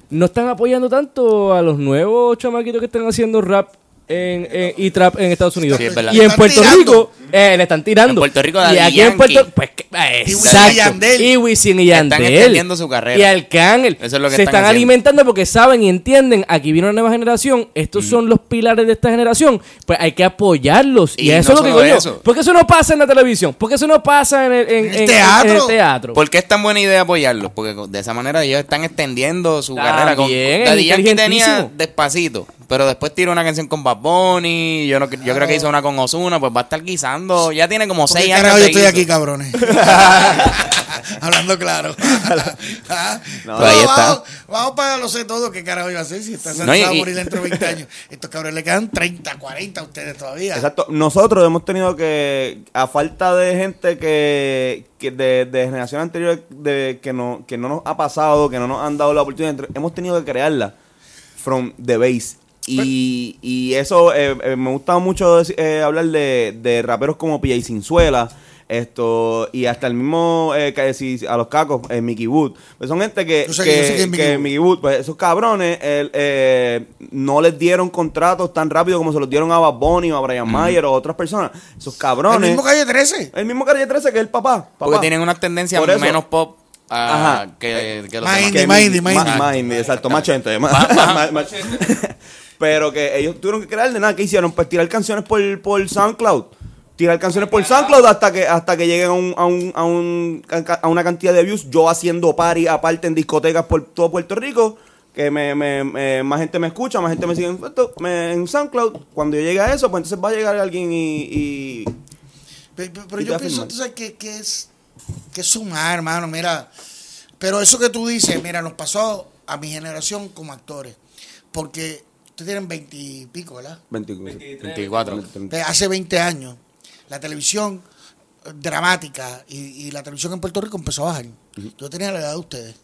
no están apoyando tanto a los nuevos chamaquitos que están haciendo rap en, en- y trap en Estados Unidos. Sí, es verdad. y en Puerto tirando. Rico eh, le están tirando. En Puerto Rico, y aquí en Yankee. Puerto pues, Y Wisin y. Yandel. Y Wisin y Están extendiendo su carrera. Y Arcángel. Eso es lo que Se están alimentando porque saben y entienden, aquí viene una nueva generación, estos Mm. son los pilares de esta generación, pues hay que apoyarlos. Y, Y eso no es lo que digo yo. eso. Porque eso no pasa en la televisión, porque eso no pasa en el, en- En el en- teatro. en el teatro. ¿Por qué es tan buena idea apoyarlos? Porque de esa manera ellos están extendiendo su También, carrera. Con, Daddy Yankee tenía despacito, pero después tiró una canción con Bad Bunny. Yo, no, yo creo que hizo una con Ozuna, pues va a estar guisando. Ya tiene como ¿Por qué seis años. carajo de yo estoy guiso. aquí, cabrones? Hablando claro. Ah, No, ahí está. vamos, vamos para lo sé todo. ¿Qué carajo iba a hacer si está No, y- a y- morir dentro de 20 años? Estos cabrones le quedan 30, 40 a ustedes todavía. Exacto. Nosotros hemos tenido que, a falta de gente que, que de, de generación anterior de, que, no, que no nos ha pasado, que no nos han dado la oportunidad, hemos tenido que crearla from the base. Y, y eso eh, eh, me gusta mucho eh, hablar de, de raperos como P.J. Cinzuela, esto, y hasta el mismo, eh, que si- a los cacos, eh, Mickey Wood. Pues son gente que, Yo sé que- yo sé que, Mickey que Wood. Mickey Wood, pues esos cabrones el, eh, no les dieron contratos tan rápido como se los dieron a Bad Bunny o a Brian Mayer o a otras personas. Esos El cabrones. mismo calle 13. El mismo Calle 13 que el papá. papá. Porque tienen unas tendencias Por eso. menos pop ah, Ajá. que, que los Más indie, más indie, más indie. más indie, exacto, más gente. más- Pero que ellos tuvieron que crear de nada. ¿Qué hicieron? Pues tirar canciones por, por SoundCloud. Tirar canciones por SoundCloud hasta que hasta que lleguen a, un, a, un, a, un- a una cantidad de views. Yo haciendo party aparte en discotecas por todo Puerto Rico. Que me, me- me- más gente me escucha, más gente me sigue en, esto, me- en SoundCloud. Cuando yo llegue a eso, pues entonces va a llegar alguien y... y- Pero, Y yo pienso, sabes, que, que es, que es sumar, hermano. Mira, pero eso que tú dices, mira, nos pasó a mi generación como actores. Porque ustedes tienen 20 y pico, ¿verdad? 24. 24. De hace 20 años, la televisión eh, dramática y, y la televisión en Puerto Rico empezó a bajar. Yo tenía la edad de ustedes,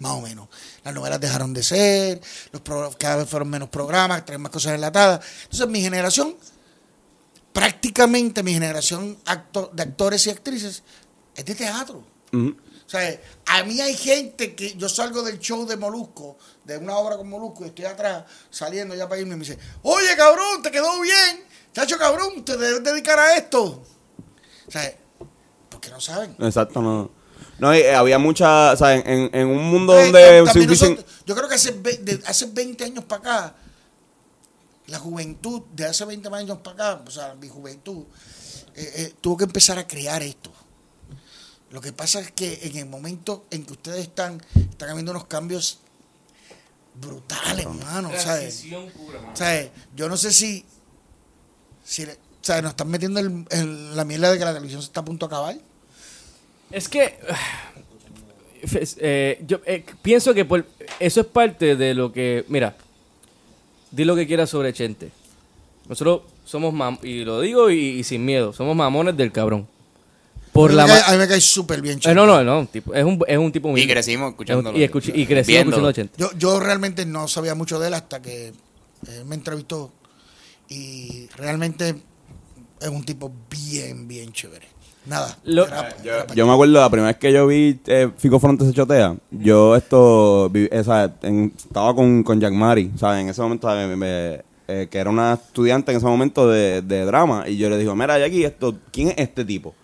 más o menos. Las novelas dejaron de ser, los pro- cada vez fueron menos programas, traen más cosas enlatadas. Entonces, mi generación, prácticamente mi generación acto- de actores y actrices, es de teatro. O sea, a mí hay gente que yo salgo del show de Molusco, de una obra con Molusco, y estoy atrás saliendo ya para irme y me dice, oye cabrón, te quedó bien, chacho cabrón, te debes dedicar a esto. O sea, porque no saben. Exacto, no. No, y, eh, había mucha, o sea, en, en- un mundo Eh, donde dicen- nosotros- yo creo que hace, de- hace 20 años para acá, la juventud de hace 20 años para acá, o sea, mi juventud, eh, eh, tuvo que empezar a crear esto. Lo que pasa es que en el momento en que ustedes están, están habiendo unos cambios brutales, hermano. ¿sabes? ¿Sabes? Yo no sé si, si ¿sabes? nos están metiendo el- el- la mierda de que la televisión se está a punto de acabar. Es que eh, yo eh, pienso que por, eso es parte de lo que, mira, di lo que quieras sobre Chente. Nosotros somos mam y lo digo y, y sin miedo, somos mamones del cabrón. Por a, mí la me cae, a mí me cae súper bien. Eh, Chente. no, no, no, tipo, es un es un tipo Y humilde. crecimos escuchándolo. y, escuch- y crecimos Viéndolo. escuchando Chente. Yo, yo realmente no sabía mucho de él hasta que él me entrevistó y realmente es un tipo bien, bien chévere. Nada. Lo- era- Yo, era pa- yo me acuerdo la primera vez que yo vi eh, Fico Fronte se chotea. Yo esto, vi- eh, estaba con, con Jack Mari, ¿sabes? En ese momento, ¿sabes? Me- me- eh, que era una estudiante en ese momento de, de drama. Y yo le digo, mira, Jackie, esto, ¿quién es este tipo?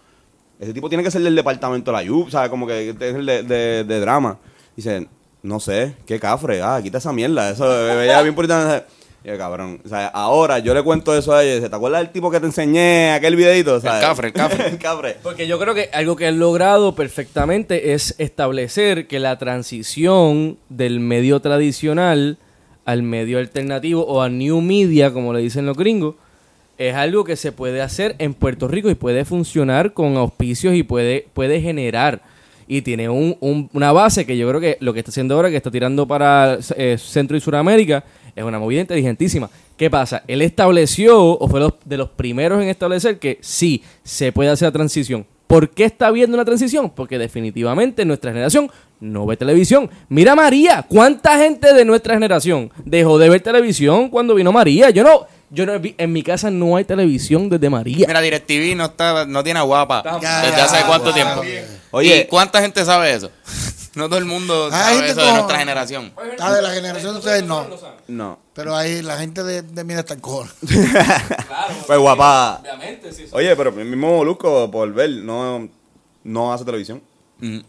Ese tipo tiene que ser del departamento de la YUP, ¿sabes? Como que es el de, de, de drama. Dice, No sé, qué cafre. Ah, quita esa mierda. Eso me veía bien puritano. Y yo, cabrón. O sea, ahora yo le cuento eso a ella. ¿Te acuerdas del tipo que te enseñé aquel videito? ¿sabes? cafre, el cafre. el cafre. Porque yo creo que algo que han logrado perfectamente es establecer que la transición del medio tradicional al medio alternativo o a new media, como le dicen los gringos, es algo que se puede hacer en Puerto Rico y puede funcionar con auspicios y puede, puede generar. Y tiene un- un- una base que yo creo que lo que está haciendo ahora, que está tirando para eh, Centro y Suramérica, es una movida inteligentísima. ¿Qué pasa? Él estableció, o fue de los primeros en establecer, que sí, se puede hacer la transición. ¿Por qué está viendo una transición? Porque definitivamente nuestra generación no ve televisión. Mira María, ¿cuánta gente de nuestra generación dejó de ver televisión cuando vino María? Yo no, yo no vi, en mi casa no hay televisión desde María. Mira, DirecTV no está, no tiene a guapa Ya, desde hace cuánto tiempo. Oye. ¿Y cuánta gente sabe eso? No todo el mundo Hay sabe gente eso de nuestra generación. Ah, de la generación de ustedes no. No. Pero ahí la gente de, de mí está en cojones. Pues guapa. Obviamente, sí. Oye, pero el mismo Molusco, por ver, no, no hace televisión. Mm.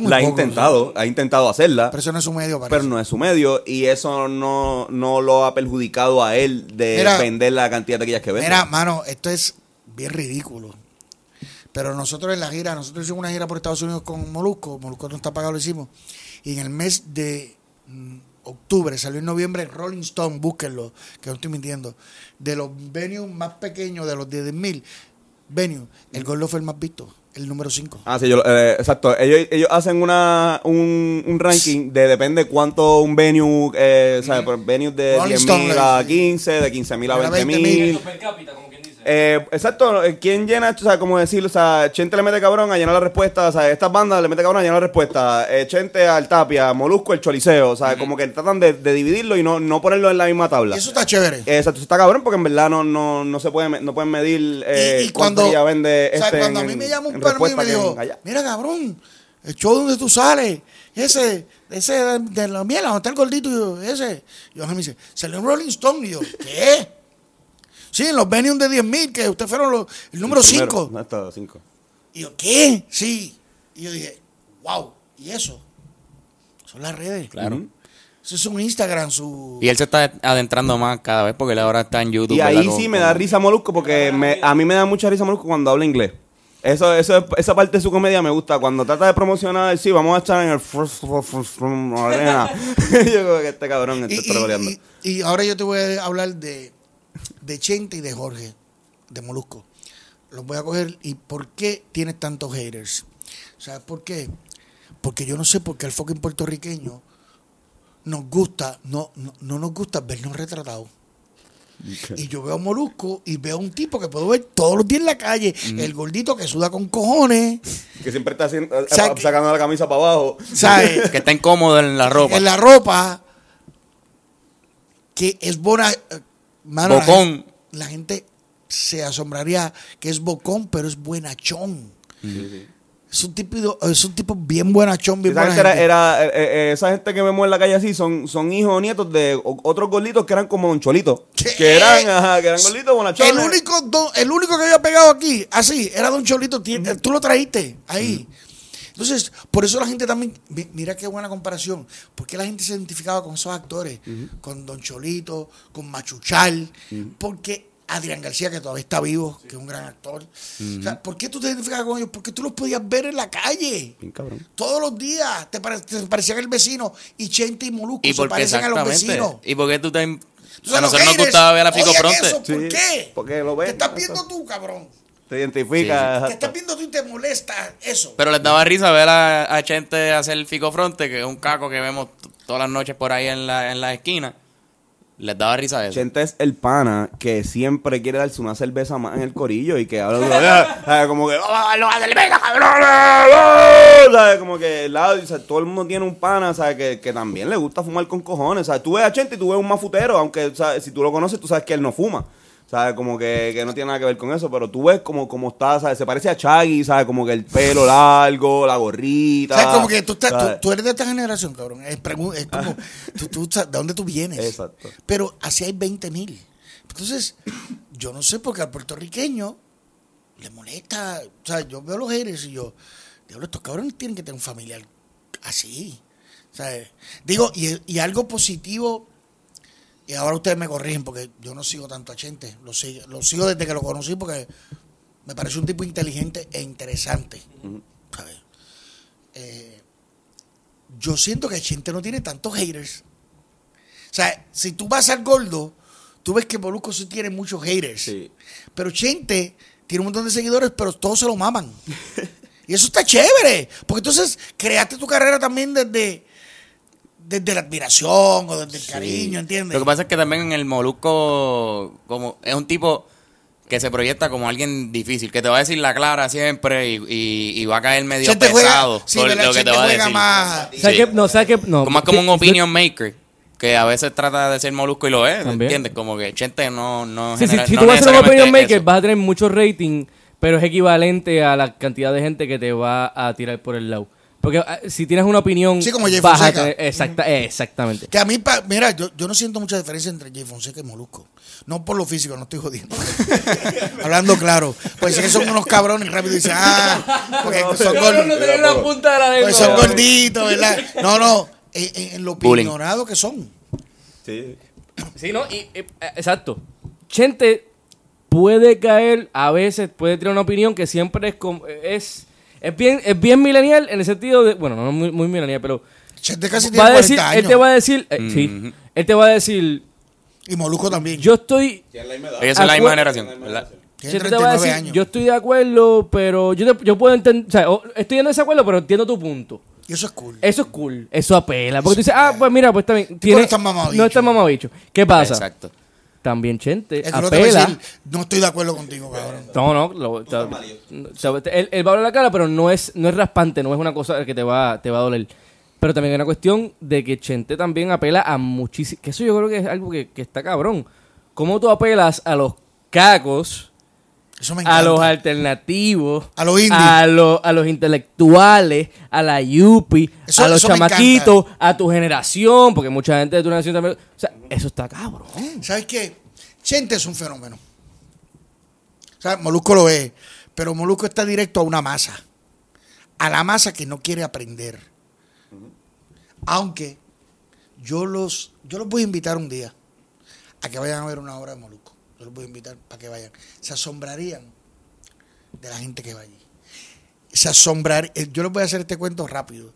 Muy La ha intentado, ha intentado hacerla, Pero eso no es su medio, parece. pero no es su medio y eso no, no lo ha perjudicado a él de Mira. vender la cantidad de taquillas que vende. Mira, mano, esto es bien ridículo. Pero nosotros en la gira, nosotros hicimos una gira por Estados Unidos con Molusco, Molusco no está pagado, lo hicimos. Y en el mes de mm, octubre, salió en noviembre Rolling Stone, búsquenlo, que no estoy mintiendo, de los venues más pequeños, de los 10.000 venues, el Gordo fue el más visto, el número 5. Ah, sí, yo, eh, exacto. Ellos, ellos hacen una, un, un ranking de depende cuánto un venue, eh, ¿sabes? Por venues de Rolling 10 Stone, mil a dice. 15, de 15 mil a Era 20 20.000. mil. Per cápita. Eh, exacto, eh, ¿quién llena, o sea, como decirlo, o sea, Chente le mete cabrón a llenar la respuesta, o sea, estas bandas le mete cabrón a llenar la respuesta, eh, Chente al Tapia, Molusco el Choliseo, o sea, como que tratan de, de dividirlo y no, no ponerlo en la misma tabla. Y eso está chévere. Eh, Exacto, eso está cabrón porque en verdad no, no, no se puede, no pueden medir eh, y, y cuando, vende o sea, este cuando a mí me llama un perro y me dijo, mira cabrón, el show donde tú sales, ese, ese de, de la miel, donde está el gordito, y yo, ese. Y Ángel me dice, salió en Rolling Stone. Y yo, ¿qué? Sí, en los venues de 10 mil, que ustedes fueron los, el número Primero, 5. No, está cinco. Y yo, ¿qué? Sí. Y yo dije, wow, ¿y eso? Son las redes. Claro. Eso es un Instagram, su... Y él se está adentrando más cada vez porque él ahora está en YouTube. Y ahí ¿verdad? sí Con- me da risa Molusco porque me- a mí me da mucha risa Molusco cuando habla inglés. Eso, eso, esa parte de su comedia me gusta. Cuando trata de promocionar, sí, vamos a estar en el yo creo que este cabrón está y- y ahora yo te voy a hablar de, de Chente y de Jorge, de Molusco. Los voy a coger. ¿Y por qué tienes tantos haters? ¿Sabes por qué? Porque yo no sé por qué al fucking puertorriqueño nos gusta, no, no, no nos gusta vernos retratados. Y yo veo a Molusco y veo a un tipo que puedo ver todos los días en la calle. El gordito que suda con cojones. Que siempre está haciendo, eh, sea, sacando la camisa para abajo. ¿Sabes? Que está incómodo en la ropa. en la ropa que es buena eh, la Bocón. gente- la gente se asombraría que es bocón pero es buenachón es un tipo es un tipo bien buenachón bien Esa buena gente, era, gente. era, eh, eh, esa gente que vemos en la calle así son, son hijos o nietos de o- otros gorditos que eran como Don Cholito. ¿Qué? Que eran, ajá, que eran gorditos bonachones. el único don- el único que había pegado aquí así era Don Cholito tú lo trajiste ahí entonces por eso la gente también mi- mira qué buena comparación porque la gente se identificaba con esos actores con Don Cholito con Machuchal porque Adrián García que todavía está vivo que es un gran actor. O sea, ¿por qué tú te identificabas con ellos? porque tú los podías ver en la calle. Bien cabrón. todos los días te, pare- te parecían el vecino y Chente y Molusco Y se parecen a los vecinos. ¿Y por qué tú te... Tú A nosotros nos gustaba ver a odian Fronte. eso, ¿Por Sí, qué? porque lo ven, Te estás viendo tú, cabrón. Te identifica. Te estás viendo tú y te molesta eso. Pero les daba risa ver a, a Chente hacer el Fico Fronte, que es un caco que vemos todas las noches por ahí en la, en la esquina. Les daba risa eso. Chente es el pana que siempre quiere darse una cerveza más en el corillo y que habla de "Ah", ¿sabes? como que "Vamos a darle una cerveza, cabrones", ¿sabes? como que el lado, o sea, todo el mundo tiene un pana ¿sabes? Que, que también le gusta fumar con cojones ¿sabes? tú ves a Chente y tú ves un mafutero aunque ¿sabes? si tú lo conoces tú sabes que él no fuma ¿Sabes? Como que, que no tiene nada que ver con eso, pero tú ves como, como está, ¿sabes? Se parece a Chaggy, ¿sabes? Como que el pelo largo, la gorrita. Sea, como que tú, estás- tú- ¿sabes? tú eres de esta generación, cabrón. Es, es como, tú, tú sabes ¿de dónde tú vienes? Exacto. Pero así hay 20 mil. Entonces, yo no sé por qué al puertorriqueño le molesta. O sea, yo veo los haters y yo, diablo, estos cabrones tienen que tener un familiar así. ¿Sabes? Digo, y, y algo positivo, y ahora ustedes me corrigen porque yo no sigo tanto a Chente, lo sigo, lo sigo desde que lo conocí porque me parece un tipo inteligente e interesante. ¿sabes? Eh, yo siento que Chente no tiene tantos haters. O sea, si tú vas al gordo, tú ves que Molusco sí tiene muchos haters. Sí. Pero Chente tiene un montón de seguidores, pero todos se lo maman. y eso está chévere. Porque entonces creaste tu carrera también desde, desde la admiración o desde el cariño, ¿entiendes? Lo que pasa es que también en el Molusco como es un tipo que se proyecta como alguien difícil, que te va a decir la clara siempre y, y- y va a caer medio juega, pesado sí, ¿verdad? lo que te Chente va a juega decir. más. ¿Sabes Sí. No, ¿sabes qué? No. Como es como un opinion maker, que a veces trata de ser Molusco y lo es, También. ¿entiendes? Como que Chente no... no Sí, sí, genera- si no tú vas a ser un opinion maker, eso. vas a tener mucho rating, pero es equivalente a la cantidad de gente que te va a tirar por el lado. Porque ah, si tienes una opinión, Sí, como Jay vas a Fonseca. tener- exacta, exactamente. Que a mí, pa- mira, yo, yo no siento mucha diferencia entre Jay Fonseca y Molusco. No por lo físico, no estoy jodiendo. Hablando claro. Pues es que son unos cabrones y rápido dicen, ah, porque son, gor- tenía una punta de la lengua. pues son gorditos, ¿verdad? No, no, en, en- en lo Bullying. opinionado que son. Sí. Sí, ¿no? Y, y, eh, exacto. Chente puede caer, a veces puede tener una opinión que siempre es como, es, es bien, es bien millennial en el sentido de, bueno, no muy, muy millennial, pero Chente casi va tiene a 40 decir, años. él te va a decir, eh, sí, él te va a decir, Y Molusco también. yo estoy, Ellos son la misma Acu- generación, ¿verdad? Tiene Chente te va a 39 decir, años. yo estoy de acuerdo, pero yo, te- yo puedo entender, o sea, o- estoy en desacuerdo, pero entiendo tu punto. Y eso es cool. Eso es cool, eso apela. Porque tú dices, ah, pues mira, pues también. no estás mamabicho. No está mamabicho. ¿Qué pasa? Exacto. También Chente no te apela. no estoy de acuerdo contigo, cabrón. No, no, lo- o sea, él, él va a hablar la cara, pero no es, no es raspante, no es una cosa que te va, te va a doler. Pero también hay una cuestión de que Chente también apela a muchísimo. Que eso yo creo que es algo que, que está cabrón. ¿Cómo tú apelas a los cacos, Eso me encanta. a los alternativos, A los indies. a, los- a los intelectuales, a la yupi, Eso- a los chamaquitos, a tu generación? Porque mucha gente de tu generación también. O sea, eso está cabrón. ¿Sabes qué? Chente es un fenómeno. O sea, Molusco lo es. Pero Molusco está directo a una masa. A la masa que no quiere aprender. Aunque yo los, yo los voy a invitar un día a que vayan a ver una obra de Molusco. Yo los voy a invitar para que vayan. Se asombrarían de la gente que va allí. Se asombrarían. Yo les voy a hacer este cuento rápido.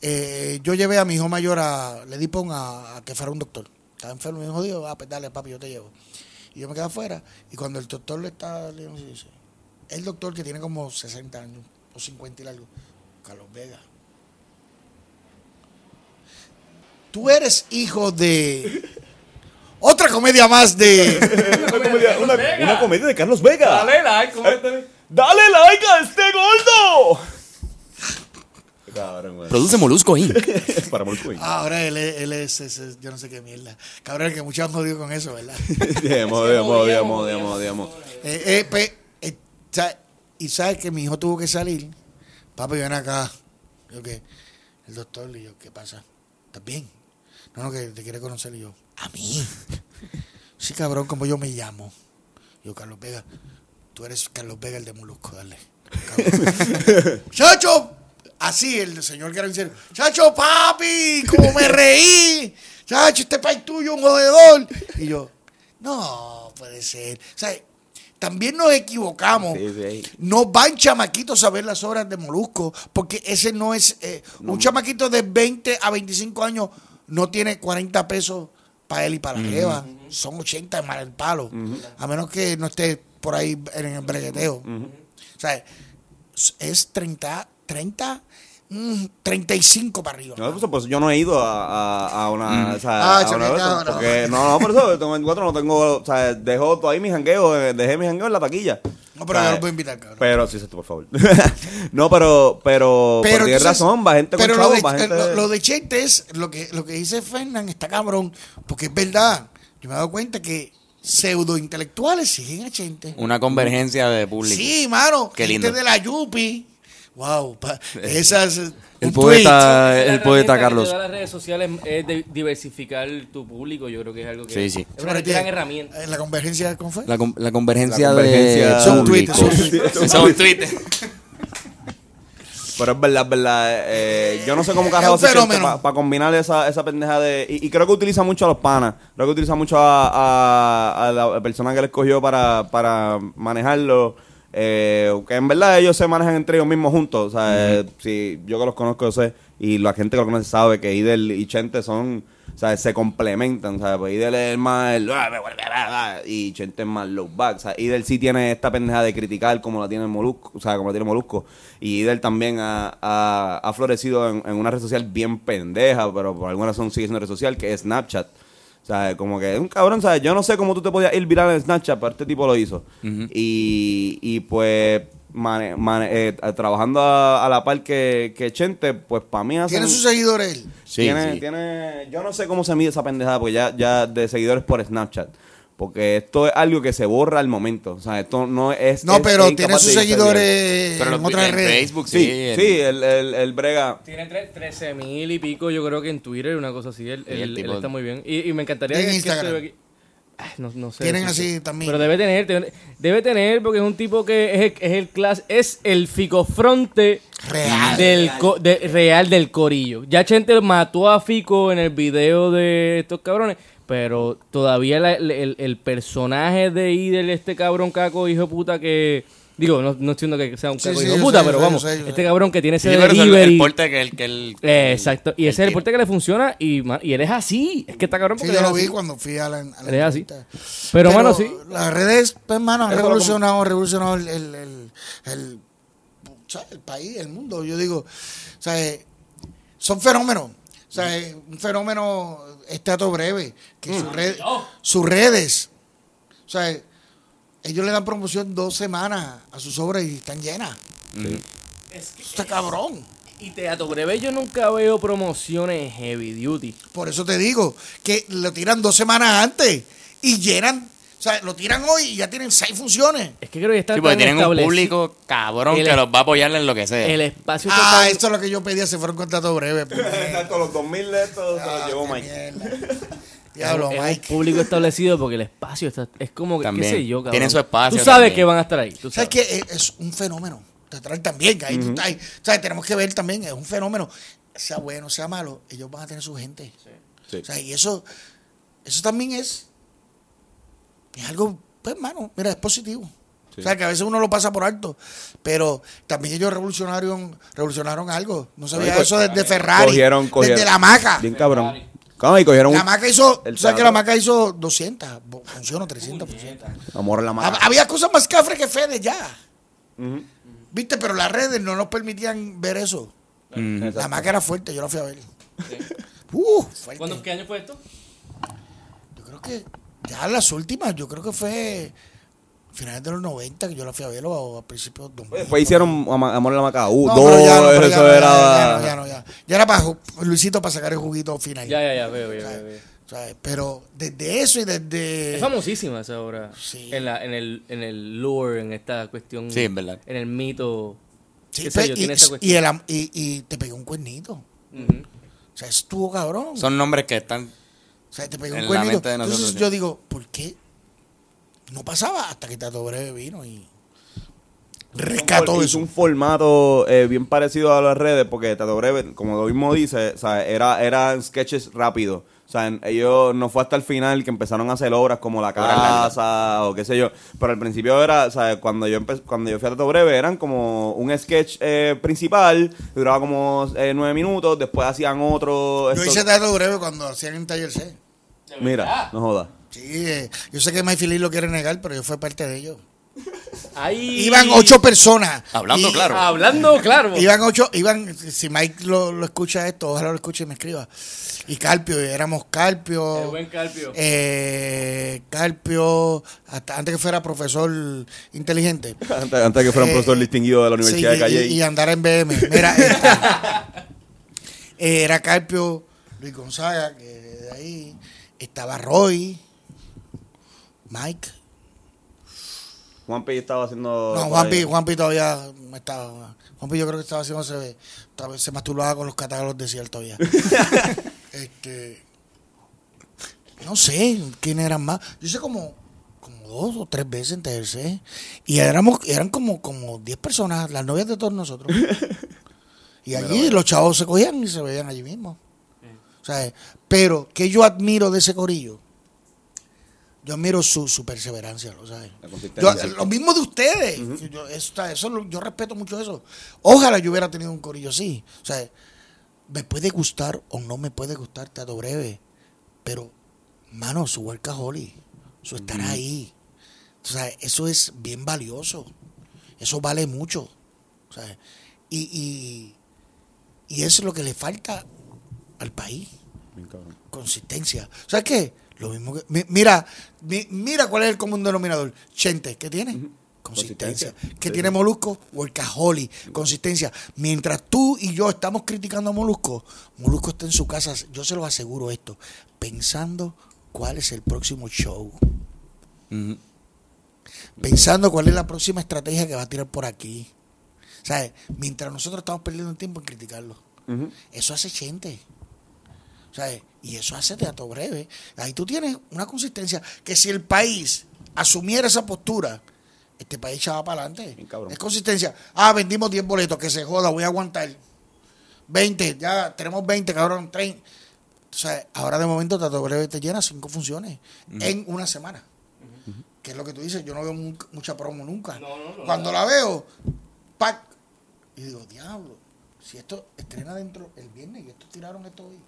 Eh, yo llevé a mi hijo mayor a, le di pon a, que fuera un doctor. Estaba enfermo y me dijo, ah, pues dale, papi, yo te llevo. Y yo me quedé afuera. Y cuando el doctor le está, el doctor que tiene como 60 años, o 50 y algo, Carlos Vega. Tú eres hijo de otra comedia más de Una comedia, una, una comedia de Carlos Vega. like, ¡Dale like a este gordo! Cabrón, güey. Produce Molusco Inc. Para Molcuy. Ah, ahora él, es- él es, es- es- yo no sé qué mierda. Cabrón, que muchos han jodido con eso, ¿verdad? Digamos, digamos, digamos, digamos, digamos. Eh, eh, pe- eh, y sabes que mi hijo tuvo que salir. Papi, ven acá. Yo que el doctor y yo, ¿qué pasa? ¿Estás bien? No, no, que te quiere conocer y yo, ¿a mí? Sí, cabrón, como yo me llamo. Yo, Carlos Vega, tú eres Carlos Vega el de Molusco, dale. ¡Chacho! Así, el señor que era en serio. ¡Chacho, papi! ¿Cómo me reí? ¡Chacho, este país tuyo, un jodedor! Y yo, no, puede ser. O sea, también nos equivocamos. Sí, sí. No van chamaquitos a ver las obras de Molusco, porque ese no es. eh, Un chamaquito de 20 a 25 años no tiene 40 pesos para él y para la jeva. Son 80 más el palo. A menos que no esté por ahí en el bregueteo. O sea, es- es 30, 30, mm, 35 para arriba. No, pues, pues yo no he ido a, a, a una. O sea, Ah, a una esas, no. porque, no, no, por eso, tengo 24, no tengo. O sea, dejo todavía mi jangueo, eh, dejé mi jangueo en la taquilla. No, pero O sea, yo lo puedo invitar, cabrón. Pero, sí, por favor. no, pero, pero, pero tienes razón, va gente con pero lo de, va gente. lo, lo de Chente es lo que, lo que dice Fernán, está cabrón, porque es verdad. Yo me he dado cuenta que pseudo intelectuales siguen a Chente. Una convergencia de público. Sí, mano. Qué gente lindo. de la Yupi. Wow. pa- esas. El un poeta, La el poeta que Carlos. las redes sociales es de diversificar tu público. Yo creo que es algo que Sí, sí. es una gran herramienta. Eh, La convergencia, ¿cómo fue? La, con- la convergencia, La convergencia- de Son tweets, son tweets. Pero es verdad, es verdad. eh, yo no sé cómo carajo se para combinar esa, esa pendeja de. Y, y creo que utiliza mucho a los panas. Creo que utiliza mucho a, a- a la persona que le escogió para, para manejarlo. Eh, que en verdad ellos se manejan entre ellos mismos juntos. O sea, eh, si yo que los conozco, yo sé. Y la gente que lo conoce sabe que Idel y Chente son. O sea, se complementan. O sea, pues Idel es el más. el- y Chente es más low back. O sea, Idel sí tiene esta pendeja de criticar como la tiene Molusco. O sea, como la tiene Molusco. Y Idel también ha, ha, ha florecido en, en una red social bien pendeja, pero por alguna razón sigue siendo red social, que es Snapchat. Sea, como que es un cabrón, ¿sabes? Yo no sé cómo tú te podías ir viral en Snapchat, pero este tipo lo hizo. y, y pues, mane- mane- eh, trabajando a, a la par que, que Chente, pues para mí hace. Tiene sus seguidores él. Sí, tiene, sí. tiene, yo no sé cómo se mide esa pendejada, porque ya, ya de seguidores por Snapchat. Porque esto es algo que se borra al momento. O sea, esto no es. No, es- pero es tiene sus seguidores Pero en otras redes. Facebook, sí. Sí, el- sí, el, el, el brega. Tiene tre- 13 mil y pico, yo creo que en Twitter, una cosa así. Él, él- tipo- él está muy bien. Y, y me encantaría en que, que Instagram. Ay, no, no sé. Tienen así también. Pero debe tener, debe, tener, porque es un tipo que es el, es el class, es el ficofronte Real. del co- de- real del corillo. Ya Chente mató a Fico en el video de estos cabrones, pero todavía la- el, el- el personaje de Idel, este cabrón caco, hijo de puta que... Digo, no, no entiendo que sea un Sí, caco sí, hijo de yo puta, sé, pero sé, vamos, sé, este cabrón que tiene ese Sí, pero es el, delivery... el porte que el que el, Eh, exacto. Y ese es el tiro. porte que le funciona y, ma- y él es así. Es que está cabrón Sí, yo lo vi así. cuando fui a la, a la Él es así. entrevista. Pero, mano, sí. Las redes, pues, mano, han Eso lo revolucionado, revolucionado el, el, el país, el mundo. Yo digo, o sea, eh, son fenómenos. O sea, eh, un fenómeno, este dato breve, que sus, red- sus redes, o sea, ellos le dan promoción dos semanas a sus obras y están llenas. Es que- Está cabrón. Y Teatro Breve yo nunca veo promociones heavy duty. Por eso te digo que lo tiran dos semanas antes y llenan, o sea, lo tiran hoy y ya tienen seis funciones. Es que creo que está Sí, porque tan tienen un establecido- público cabrón El- que los va a apoyar en lo que sea. El espacio está Ah, tan- esto es lo que yo pedía, se fueron con trato breve. pues. Exacto, los 2000 de estos se los llevó Ah, qué Mike. mierda. Diablo, es un Mike. público establecido porque el espacio está es como que qué sé yo, cabrón. Tienen su espacio Tú sabes también. que van a estar ahí, tú ¿Sabes sabes. qué? Es, es un fenómeno teatral también. que ahí tú estás ahí. ¿Sabes? Tenemos que ver también, es un fenómeno. Sea bueno, sea malo, ellos van a tener su gente. Sí. O sea, y eso, eso también es, es algo, pues, hermano, mira, es positivo. O sea, que a veces uno lo pasa por alto, pero también ellos revolucionaron, revolucionaron algo. No sabía eso desde Ferrari, Cogieron, cogieron. desde la maca. Bien cabrón. ¿Cómo? Y cogieron La maca hizo, el tú sabes que la maca hizo 200, funcionó 300, funcionó. amor en la. Hab- Había cosas más cafres que Fede ya. ¿Viste? Pero las redes no nos permitían ver eso. La maca era fuerte, yo la fui a ver. Uh, fuerte. ¿Cuándo, ¿Qué año fue esto? Yo creo que ya las últimas, yo creo que fue finales de los 90 que yo la fui a ver o a principios de 2000. Después hicieron Amor en la Maca. Uh, No, dos, ya no, ya eso no, ya, era. ya ya no, ya. Ya era para Luisito para sacar el juguito final. Ya, ya, ya, veo, veo, veo, veo. ¿sabes? Pero desde eso y desde... Es famosísima esa obra. Sí. En, la, en, el, en el lore, en esta cuestión. Sí, es verdad. En el mito. Sí, sé pues, yo, y, tiene esa y, cuestión. el am- y- y te pegó un cuernito. O sea, estuvo cabrón. Son nombres que están. O sea, te pegó En un la cuernito. mente de Entonces nosotros, yo digo, ¿por qué no pasaba hasta que Tato Breve vino y rescató hizo eso? un formato eh, bien parecido a las redes, porque Tato Breve, como lo mismo dice, o sea, era, eran sketches rápidos. O sea, en- ellos no fue hasta el final que empezaron a hacer obras como La largas. Casa o qué sé yo. Pero al principio era, o sea, cuando yo cuando yo fui a Tato Breve, eran como un sketch eh, principal, duraba como eh, nueve minutos, después hacían otro. Yo esto- hice Tato Breve cuando hacían en Taller C. Mira, no jodas. Sí, eh, yo sé que Mike Philly lo quiere negar, pero yo fui parte de ellos. Ahí- Iban ocho personas. Hablando Y- claro. Hablando claro. Iban ocho, iban, si Mike lo, lo escucha esto, ojalá lo escuche y me escriba. Y Carpio, y éramos Carpio. El buen Carpio. eh, Carpio, hasta antes que fuera profesor inteligente. Antes, antes que fuera un Eh, profesor distinguido de la Universidad Sí, de Calle. y, y andar en BM. Mira, este, era Carpio, Luis Gonzaga, que de ahí estaba Roy, Mike. Juanpi estaba haciendo. No, Juanpi, Juanpi todavía no estaba. Juanpi yo creo que estaba haciendo se, se masturbaba con los catálogos de cielo todavía. este no sé quién eran más. Yo sé como, como dos o tres veces en TLC. Y éramos, eran como, como diez personas, las novias de todos nosotros. Y allí los chavos se cogían y se veían allí mismo. O sea, pero que yo admiro de ese corillo, yo admiro su, su perseverancia, ¿lo sabes? La Yo, consistencia. lo mismo de ustedes. yo, eso, eso yo respeto mucho eso. Ojalá yo hubiera tenido un corillo así. O sea, me puede gustar o no me puede gustar Teatro Breve, pero, mano, su workaholic, su estar ahí. O sea, eso es bien valioso. Eso vale mucho. O sea, y, y, y eso es lo que le falta al país Bien consistencia. ¿Sabes qué? Lo mismo que. mi- Mira, mi- mira cuál es el común denominador. Chente, ¿qué tiene? Consistencia. Consistencia. ¿Qué Sí, tiene. Molusco? Workaholic. Consistencia. Mientras tú y yo estamos criticando a Molusco, Molusco está en su casa, yo se lo aseguro esto, pensando cuál es el próximo show. Pensando cuál es la próxima estrategia que va a tirar por aquí. ¿Sabes? Mientras nosotros estamos perdiendo tiempo en criticarlo. Eso hace gente. ¿Sabes? Y eso hace teatro breve. Ahí tú tienes una consistencia que si el país asumiera esa postura, este país echaba para adelante. Es consistencia. Ah, vendimos 10 boletos, que se joda, voy a aguantar. 20, ya tenemos 20, cabrón, 30. O sea, ahora de momento Teatro Breve te llena cinco funciones en una semana. Que es lo que tú dices, yo no veo mu- mucha promo nunca. Cuando la veo, ¡pac! Y digo, diablo, si esto estrena dentro el viernes y estos tiraron esto hoy.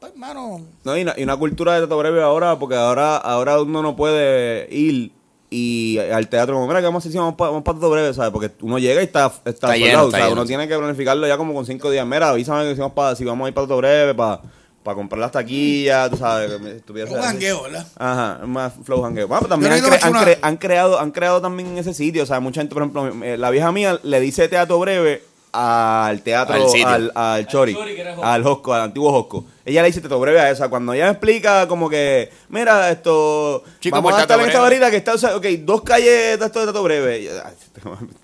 Pues, hermano, No, y una, y una cultura de teatro breve ahora, porque ahora, ahora uno no puede ir y al teatro como, mira, que vamos a hacer? Vamos para teatro breve, ¿sabes? Porque uno llega y está, está, lleno, está ¿sabes? lleno, Uno tiene que planificarlo ya como con cinco días. Mira, avísame que si vamos, para, si vamos a ir para teatro breve, para, para comprar las taquillas, tú sabes. que me- estuviese un jangueo, ¿verdad? Ajá, más flow hangueo. Bueno, pero también han, cre- cre- creado, han creado también ese sitio. O sea, mucha gente, por ejemplo, eh, la vieja mía le dice teatro breve al teatro, Al sitio. al, al Chori, al Josco, al antiguo Josco. Ella le dice teatro breve a esa. Cuando ella me explica, como que, mira, esto. Chico, vamos por a estar en esta varita que está, o sea, ok, dos calles de esto de teatro breve. Ay,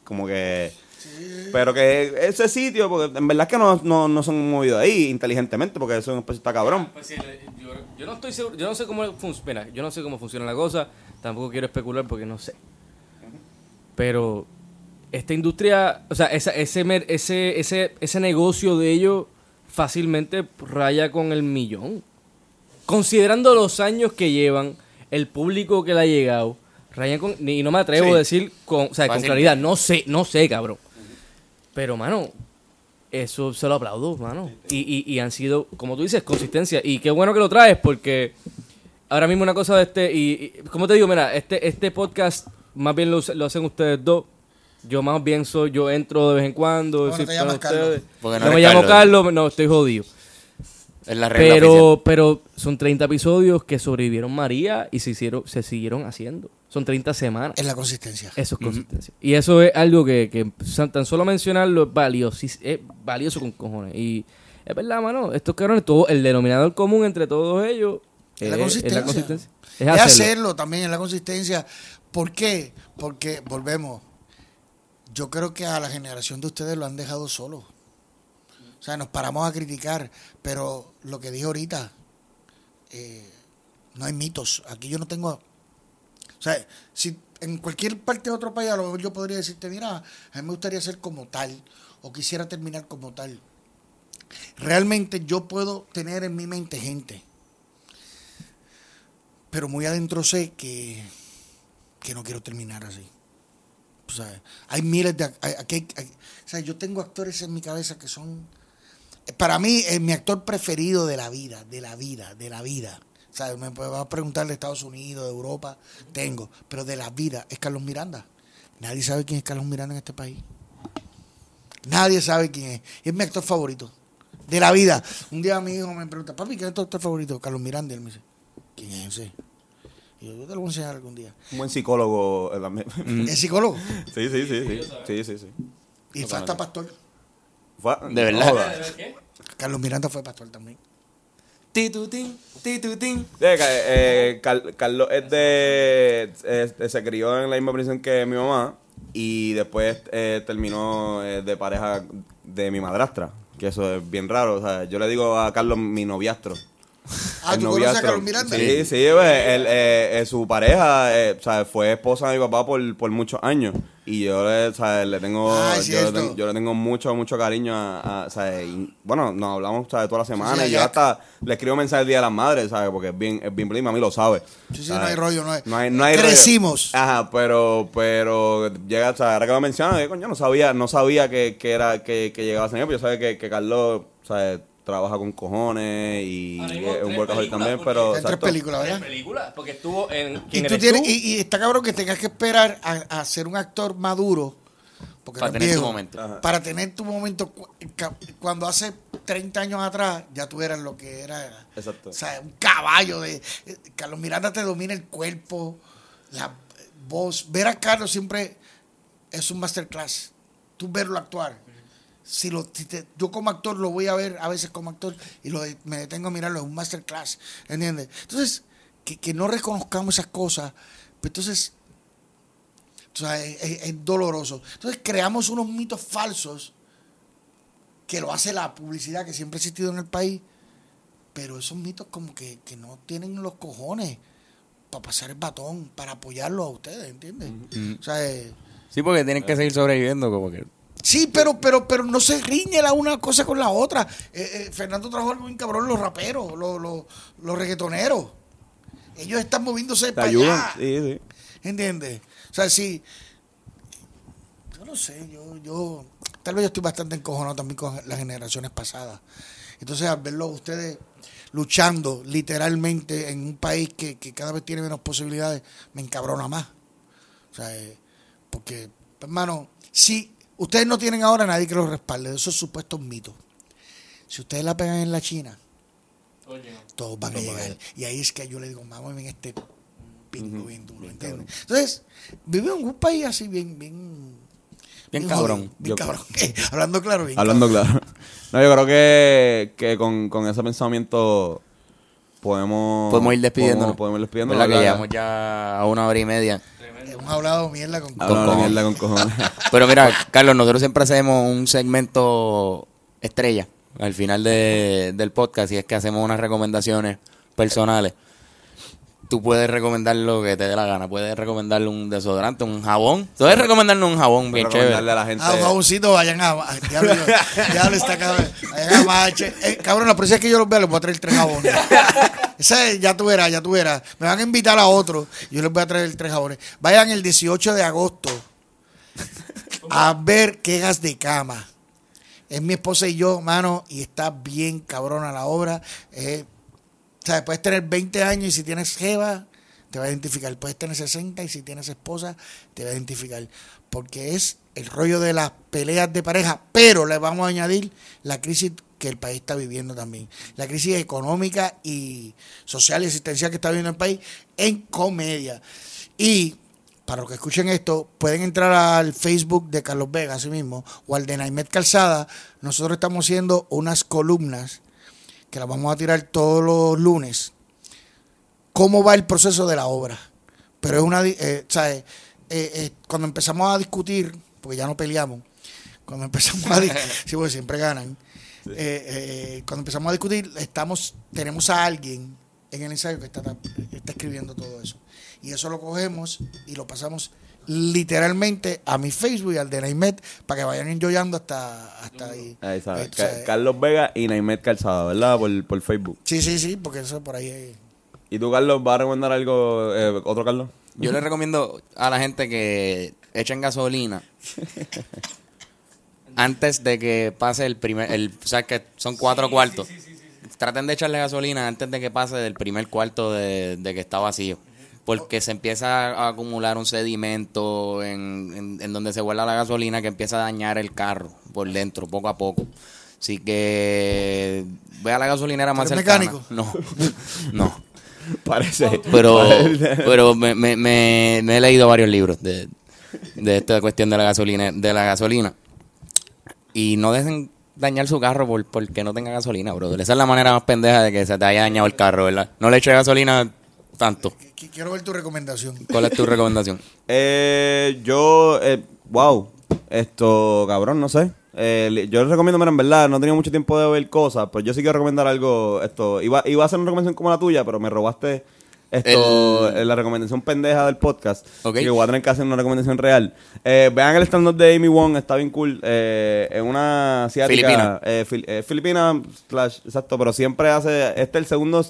como que. Pero que ese sitio, porque en verdad es que no, no, no son movidos ahí inteligentemente, porque eso pues, está cabrón. Pues sí, le- yo, yo no estoy seguro, yo no sé cómo funciona, yo no sé cómo funciona la cosa, tampoco quiero especular porque no sé. Pero esta industria, o sea, esa, ese, ese, ese, ese negocio de ellos fácilmente raya con el millón. Considerando los años que llevan, el público que le ha llegado, raya con, y no me atrevo Sí. a decir con, o sea, con claridad, no sé, no sé, cabrón. Pero, mano, eso se lo aplaudo, mano. Y, y, y han sido, como tú dices, consistencia. Y qué bueno que lo traes, porque ahora mismo una cosa de este, y, y como te digo, mira, este, este podcast más bien lo, lo hacen ustedes dos. Yo más bien soy, yo entro de vez en cuando. ¿Cómo no sí, te llamas. Carlos? Porque no no me llamo Carlos. Carlos, no, estoy jodido. Es la regla oficial. Pero, pero son 30 episodios que sobrevivieron María y se hicieron, se siguieron haciendo. Son 30 semanas. Es la consistencia. Eso es consistencia. Y eso es algo que, que tan solo mencionarlo es valioso, es valioso con cojones. Y es verdad, mano, estos cabrones, todo, el denominador común entre todos ellos Es la consistencia. consistencia. Es Es hacerlo. hacerlo también, es la consistencia. ¿Por qué? Porque, volvemos, yo creo que a la generación de ustedes lo han dejado solo. O sea, nos paramos a criticar, pero lo que dije ahorita, eh, no hay mitos. Aquí yo no tengo... O sea, si en cualquier parte de otro país a lo mejor yo podría decirte, mira, a mí me gustaría ser como tal, o quisiera terminar como tal. Realmente yo puedo tener en mi mente gente pero muy adentro sé que, que no quiero terminar así. Sea, hay miles de... hay- o sea, yo tengo actores en mi cabeza que son... Para mí, es mi actor preferido de la vida, de la vida, de la vida. O me vas a preguntar de Estados Unidos, de Europa, tengo. Pero de la vida es Carlos Miranda. Nadie sabe quién es Carlos Miranda en este país. Nadie sabe quién es. Es mi actor favorito. De la vida. Un día mi hijo me pregunta, papi, ¿quién es tu actor favorito? Carlos Miranda. Él me dice, ¿quién es ese? Y yo, yo te lo voy a enseñar algún día. Un buen psicólogo eh, también. Es psicólogo. sí, sí, sí, sí. Sí, sí, sí. Y fue hasta pastor. Fue- De verdad. Carlos Miranda fue pastor también. Titutín, titutín. Eh, eh, Car- Carlos es de. eh, se crió en la misma prisión que mi mamá. Y después eh, terminó eh, de pareja de mi madrastra. Que eso es bien raro. O sea, yo le digo a Carlos mi noviastro. Ah, El ¿tú conoces a. Carlos Miranda? Sí, sí, pues, él, eh, eh, su pareja eh, o sea, fue esposa de mi papá por, por muchos años. Y yo le, o sea, le tengo, Ah, yo, le tengo yo le tengo mucho, mucho cariño a, a- o sea, y, bueno, nos hablamos o sea, toda la semana Sí, y yo hasta le escribo mensajes el día de las madres, ¿sabes? Porque es bien, es bien prima, a mí lo sabe. Sí, sí, no hay rollo, no hay- No hay, no hay Crecimos. rollo. Ajá, pero, pero llega, o sea, ahora que lo mencionas, yo, coño, no sabía, no sabía que, que era, que, que llegaba a ser pero yo sabía que, que Carlos, o sea, trabaja con cojones y es un tres workaholic también, porque- pero... En tres películas, ¿verdad? películas, porque estuvo en Y, ¿Quién tú eres tienes, tú? y, y está cabrón que tengas que esperar a, a ser un actor maduro. Porque Para tener tu momento. Para tener tu momento. Cuando hace 30 años atrás ya tú eras lo que era. Exacto. O sea, un caballo de. eh, Carlos Miranda te domina el cuerpo, la voz. Ver a Carlos siempre es un masterclass. Tú verlo actuar. Si lo, si te- yo como actor lo voy a ver a veces como actor y lo, me detengo a mirarlo, es un masterclass. ¿Entiendes? Entonces, que, que no reconozcamos esas cosas, pues entonces o sea, es, es- es doloroso. Entonces creamos unos mitos falsos que lo hace la publicidad que siempre ha existido en el país, pero esos mitos como que, que no tienen los cojones para pasar el batón, para apoyarlos a ustedes, ¿entiendes? O sea, eh, Sí, porque tienen que seguir sobreviviendo, como que. Sí, pero, pero, pero no se riñe la una cosa con la otra. Eh, eh, Fernando trajo algo bien cabrón, los raperos, los, los, los reggaetoneros. Ellos están moviéndose para allá. sí, sí. ¿Entiendes? O sea, sí. Yo no sé, yo, yo. Tal vez yo estoy bastante encojonado también con las generaciones pasadas. Entonces, al verlo ustedes luchando literalmente en un país que, que cada vez tiene menos posibilidades, me encabrona más. O sea, eh, porque, hermano, si ustedes no tienen ahora nadie que los respalde, esos supuestos mitos. Si ustedes la pegan en la China, Oye, todos van a llegar. Y ahí es que yo le digo, vamos en este pingo bien duro, ¿entiendes? Entonces, vivimos en un país así bien, bien... Bien cabrón. Bien Yo- cabrón. Hablando claro, bien Hablando cabrón. claro. No, yo creo que, que con, con ese pensamiento podemos... Podemos ir despidiéndonos. Podemos, podemos ir despidiéndonos. Que ¿verdad? llevamos ya a una hora y media. Hemos hablado mierda con... Cojones. mierda con cojones. Pero mira, Carlos, nosotros siempre hacemos un segmento estrella al final de- del podcast y es que hacemos unas recomendaciones personales. Tú puedes recomendar lo que te dé la gana. Puedes recomendarle un desodorante, un jabón. Puedes recomendarle un jabón bien chévere. Recomendarle a la gente... Ah, un jaboncito, vayan a... a- Diablo, diablo está cabrón. Vayan a Mache. Eh, cabrón, la próxima vez que yo los vea les voy a traer tres jabones. Esa es- ya tú verás, ya tú verás. Me van a invitar a otro. Yo les voy a traer tres jabones. Vayan el 18 de agosto a ver quejas de cama. Es mi esposa y yo, mano, y está bien cabrona la obra. Eh, sea, puedes tener 20 años y si tienes jeva, te va a identificar. Puedes tener 60 y si tienes esposa, te va a identificar. Porque es el rollo de las peleas de pareja, pero le vamos a añadir la crisis que el país está viviendo también. La crisis económica y social y existencial que está viviendo el país en comedia. Y para los que escuchen esto, pueden entrar al Facebook de Carlos Vega, así mismo, o al de Naimet Calzada. Nosotros estamos haciendo unas columnas que las vamos a tirar todos los lunes. ¿Cómo va el proceso de la obra? Pero es una. eh, ¿sabes? Eh, eh, cuando empezamos a discutir, porque ya no peleamos, cuando empezamos a discutir, sí, porque siempre ganan. Eh, eh, cuando empezamos a discutir, estamos, tenemos a alguien en el ensayo que está, que está escribiendo todo eso. Y eso lo cogemos y lo pasamos literalmente a mi Facebook y al de Naimet para que vayan enjoyando hasta, hasta ahí. Eh. Carlos Vega y Naimet Calzada, ¿verdad? Por, por Facebook. Sí, sí, sí, porque eso por ahí es- ¿Y tú, Carlos, vas a recomendar algo, eh, otro Carlos? Yo le recomiendo a la gente que echen gasolina antes de que pase el primer, el, o sea que son cuatro cuartos. Traten de echarle gasolina antes de que pase del primer cuarto de, de que está vacío. Porque se empieza a acumular un sedimento en, en- en donde se guarda la gasolina que empieza a dañar el carro por dentro, poco a poco. Así que ve a la gasolinera más ¿Tú eres cercana. mecánico? No, no. Parece. Pero, pero me, me, me- me he leído varios libros de, de esta cuestión de la gasolina, de la gasolina. Y no dejen dañar su carro por, porque no tenga gasolina, bro. Esa es la manera más pendeja de que se te haya dañado el carro, ¿verdad? No le eches gasolina tanto. Qu- Quiero ver tu recomendación. ¿Cuál es tu recomendación? Eh, yo, eh, wow, esto, cabrón, no sé. Eh, yo les recomiendo, mira, en verdad, no he tenido mucho tiempo de ver cosas, pero yo sí quiero recomendar algo, esto, iba, iba a hacer una recomendación como la tuya, pero me robaste Esto, eh, la recomendación pendeja del podcast. Ok. Que voy a tener que hacer una recomendación real. Eh, vean el stand-up de Amy Wong, está bien cool. Eh, es una asiática. Filipina. eh, fil- eh, filipina, slash, exacto, pero siempre hace. Este es el segundo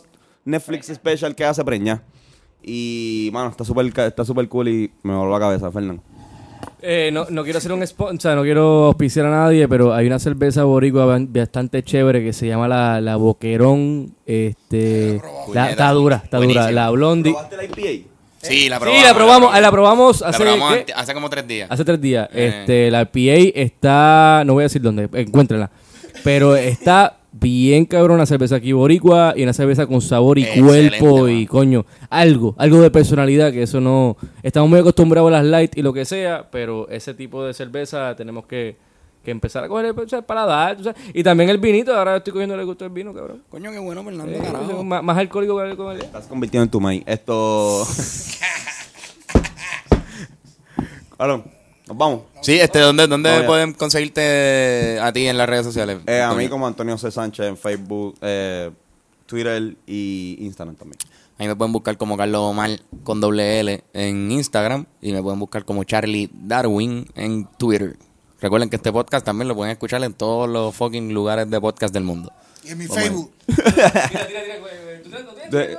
Netflix special que hace preña. Y, mano, está súper está súper cool y me voló la cabeza, Fernando. Eh, no, no quiero hacer un o sea, no quiero auspiciar a nadie, pero hay una cerveza boricua bastante chévere que se llama la, la Boquerón. Este, la- está dura, está dura. La Blondie. ¿Probaste la IPA? Sí, la Sí, probamos. la probamos, la probamos La hace, probamos ¿qué? ante- hace como tres días. hace tres días. Eh. Este, la PA está, no voy a decir dónde, encuéntrenla. Pero está bien cabrón la cerveza aquí boricua y una cerveza con sabor y Excelente, cuerpo y coño, algo, algo de personalidad que eso no, estamos muy acostumbrados a las light y lo que sea, pero ese tipo de cerveza tenemos que, que empezar a coger el paladar, tú sabes. y también el vinito, ahora estoy cogiendo el gusto del vino, cabrón. Coño, qué bueno, Fernando, Eh, carajo. más, más alcohólico que el alcohol. Estás convirtiendo en tu maíz. Esto. Claro, nos vamos. Sí, este, ¿dónde, dónde pueden conseguirte a ti en las redes sociales? Eh, a mí como Antonio C. Sánchez en Facebook, eh, Twitter y Instagram también. A mí me pueden buscar como Carlos Omar con doble L en Instagram y me pueden buscar como Charlie Darwin en Twitter. Recuerden que este podcast también lo pueden escuchar en todos los fucking lugares de podcast del mundo. Y en mi Facebook. De-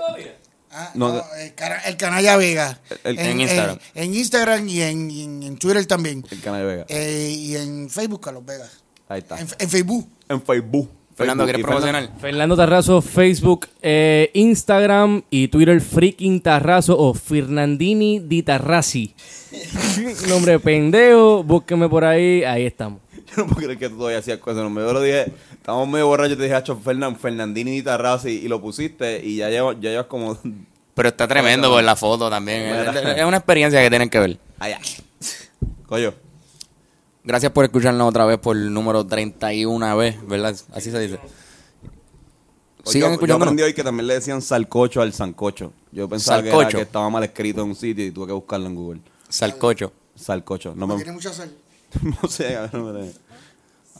Ah, No, no, el, el Canalla Vega. El- en Instagram. En, en Instagram y en, y en- en Twitter también. El canal de Vega. Eh, y en Facebook, Carlos Vega. Ahí está. En, en Facebook. En Facebook. Fernando. ¿quieres promocionar? Fernando Tarrazo, Facebook, eh, Instagram y Twitter Freaking Tarrazo o Fernandini di Tarrazi. Nombre pendejo, búsqueme por ahí, ahí estamos. Yo no puedo creer que tú todavía hacías cosas. No me lo dije. Estábamos medio borrachos. Te dije, Hacho, Fernan, Fernandini y Tarrazi. Y lo pusiste. Y ya llevas, ya llevas como. Pero está tremendo por la foto también. Es, es una experiencia que tienen que ver. Allá. Coño. Gracias por escucharnos otra vez por el número 31 vez, ¿verdad? Así se dice. Sigan yo, yo aprendí hoy que también le decían salcocho al sancocho. Yo pensaba que, era Salcocho. que estaba mal escrito en un sitio y tuve que buscarlo en Google. Salcocho. Salcocho. No, me, Tiene mucha sal. no sé. a ver, no me-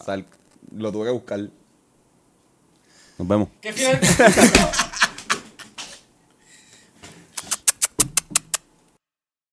Sal, lo tuve que buscar. Nos vemos.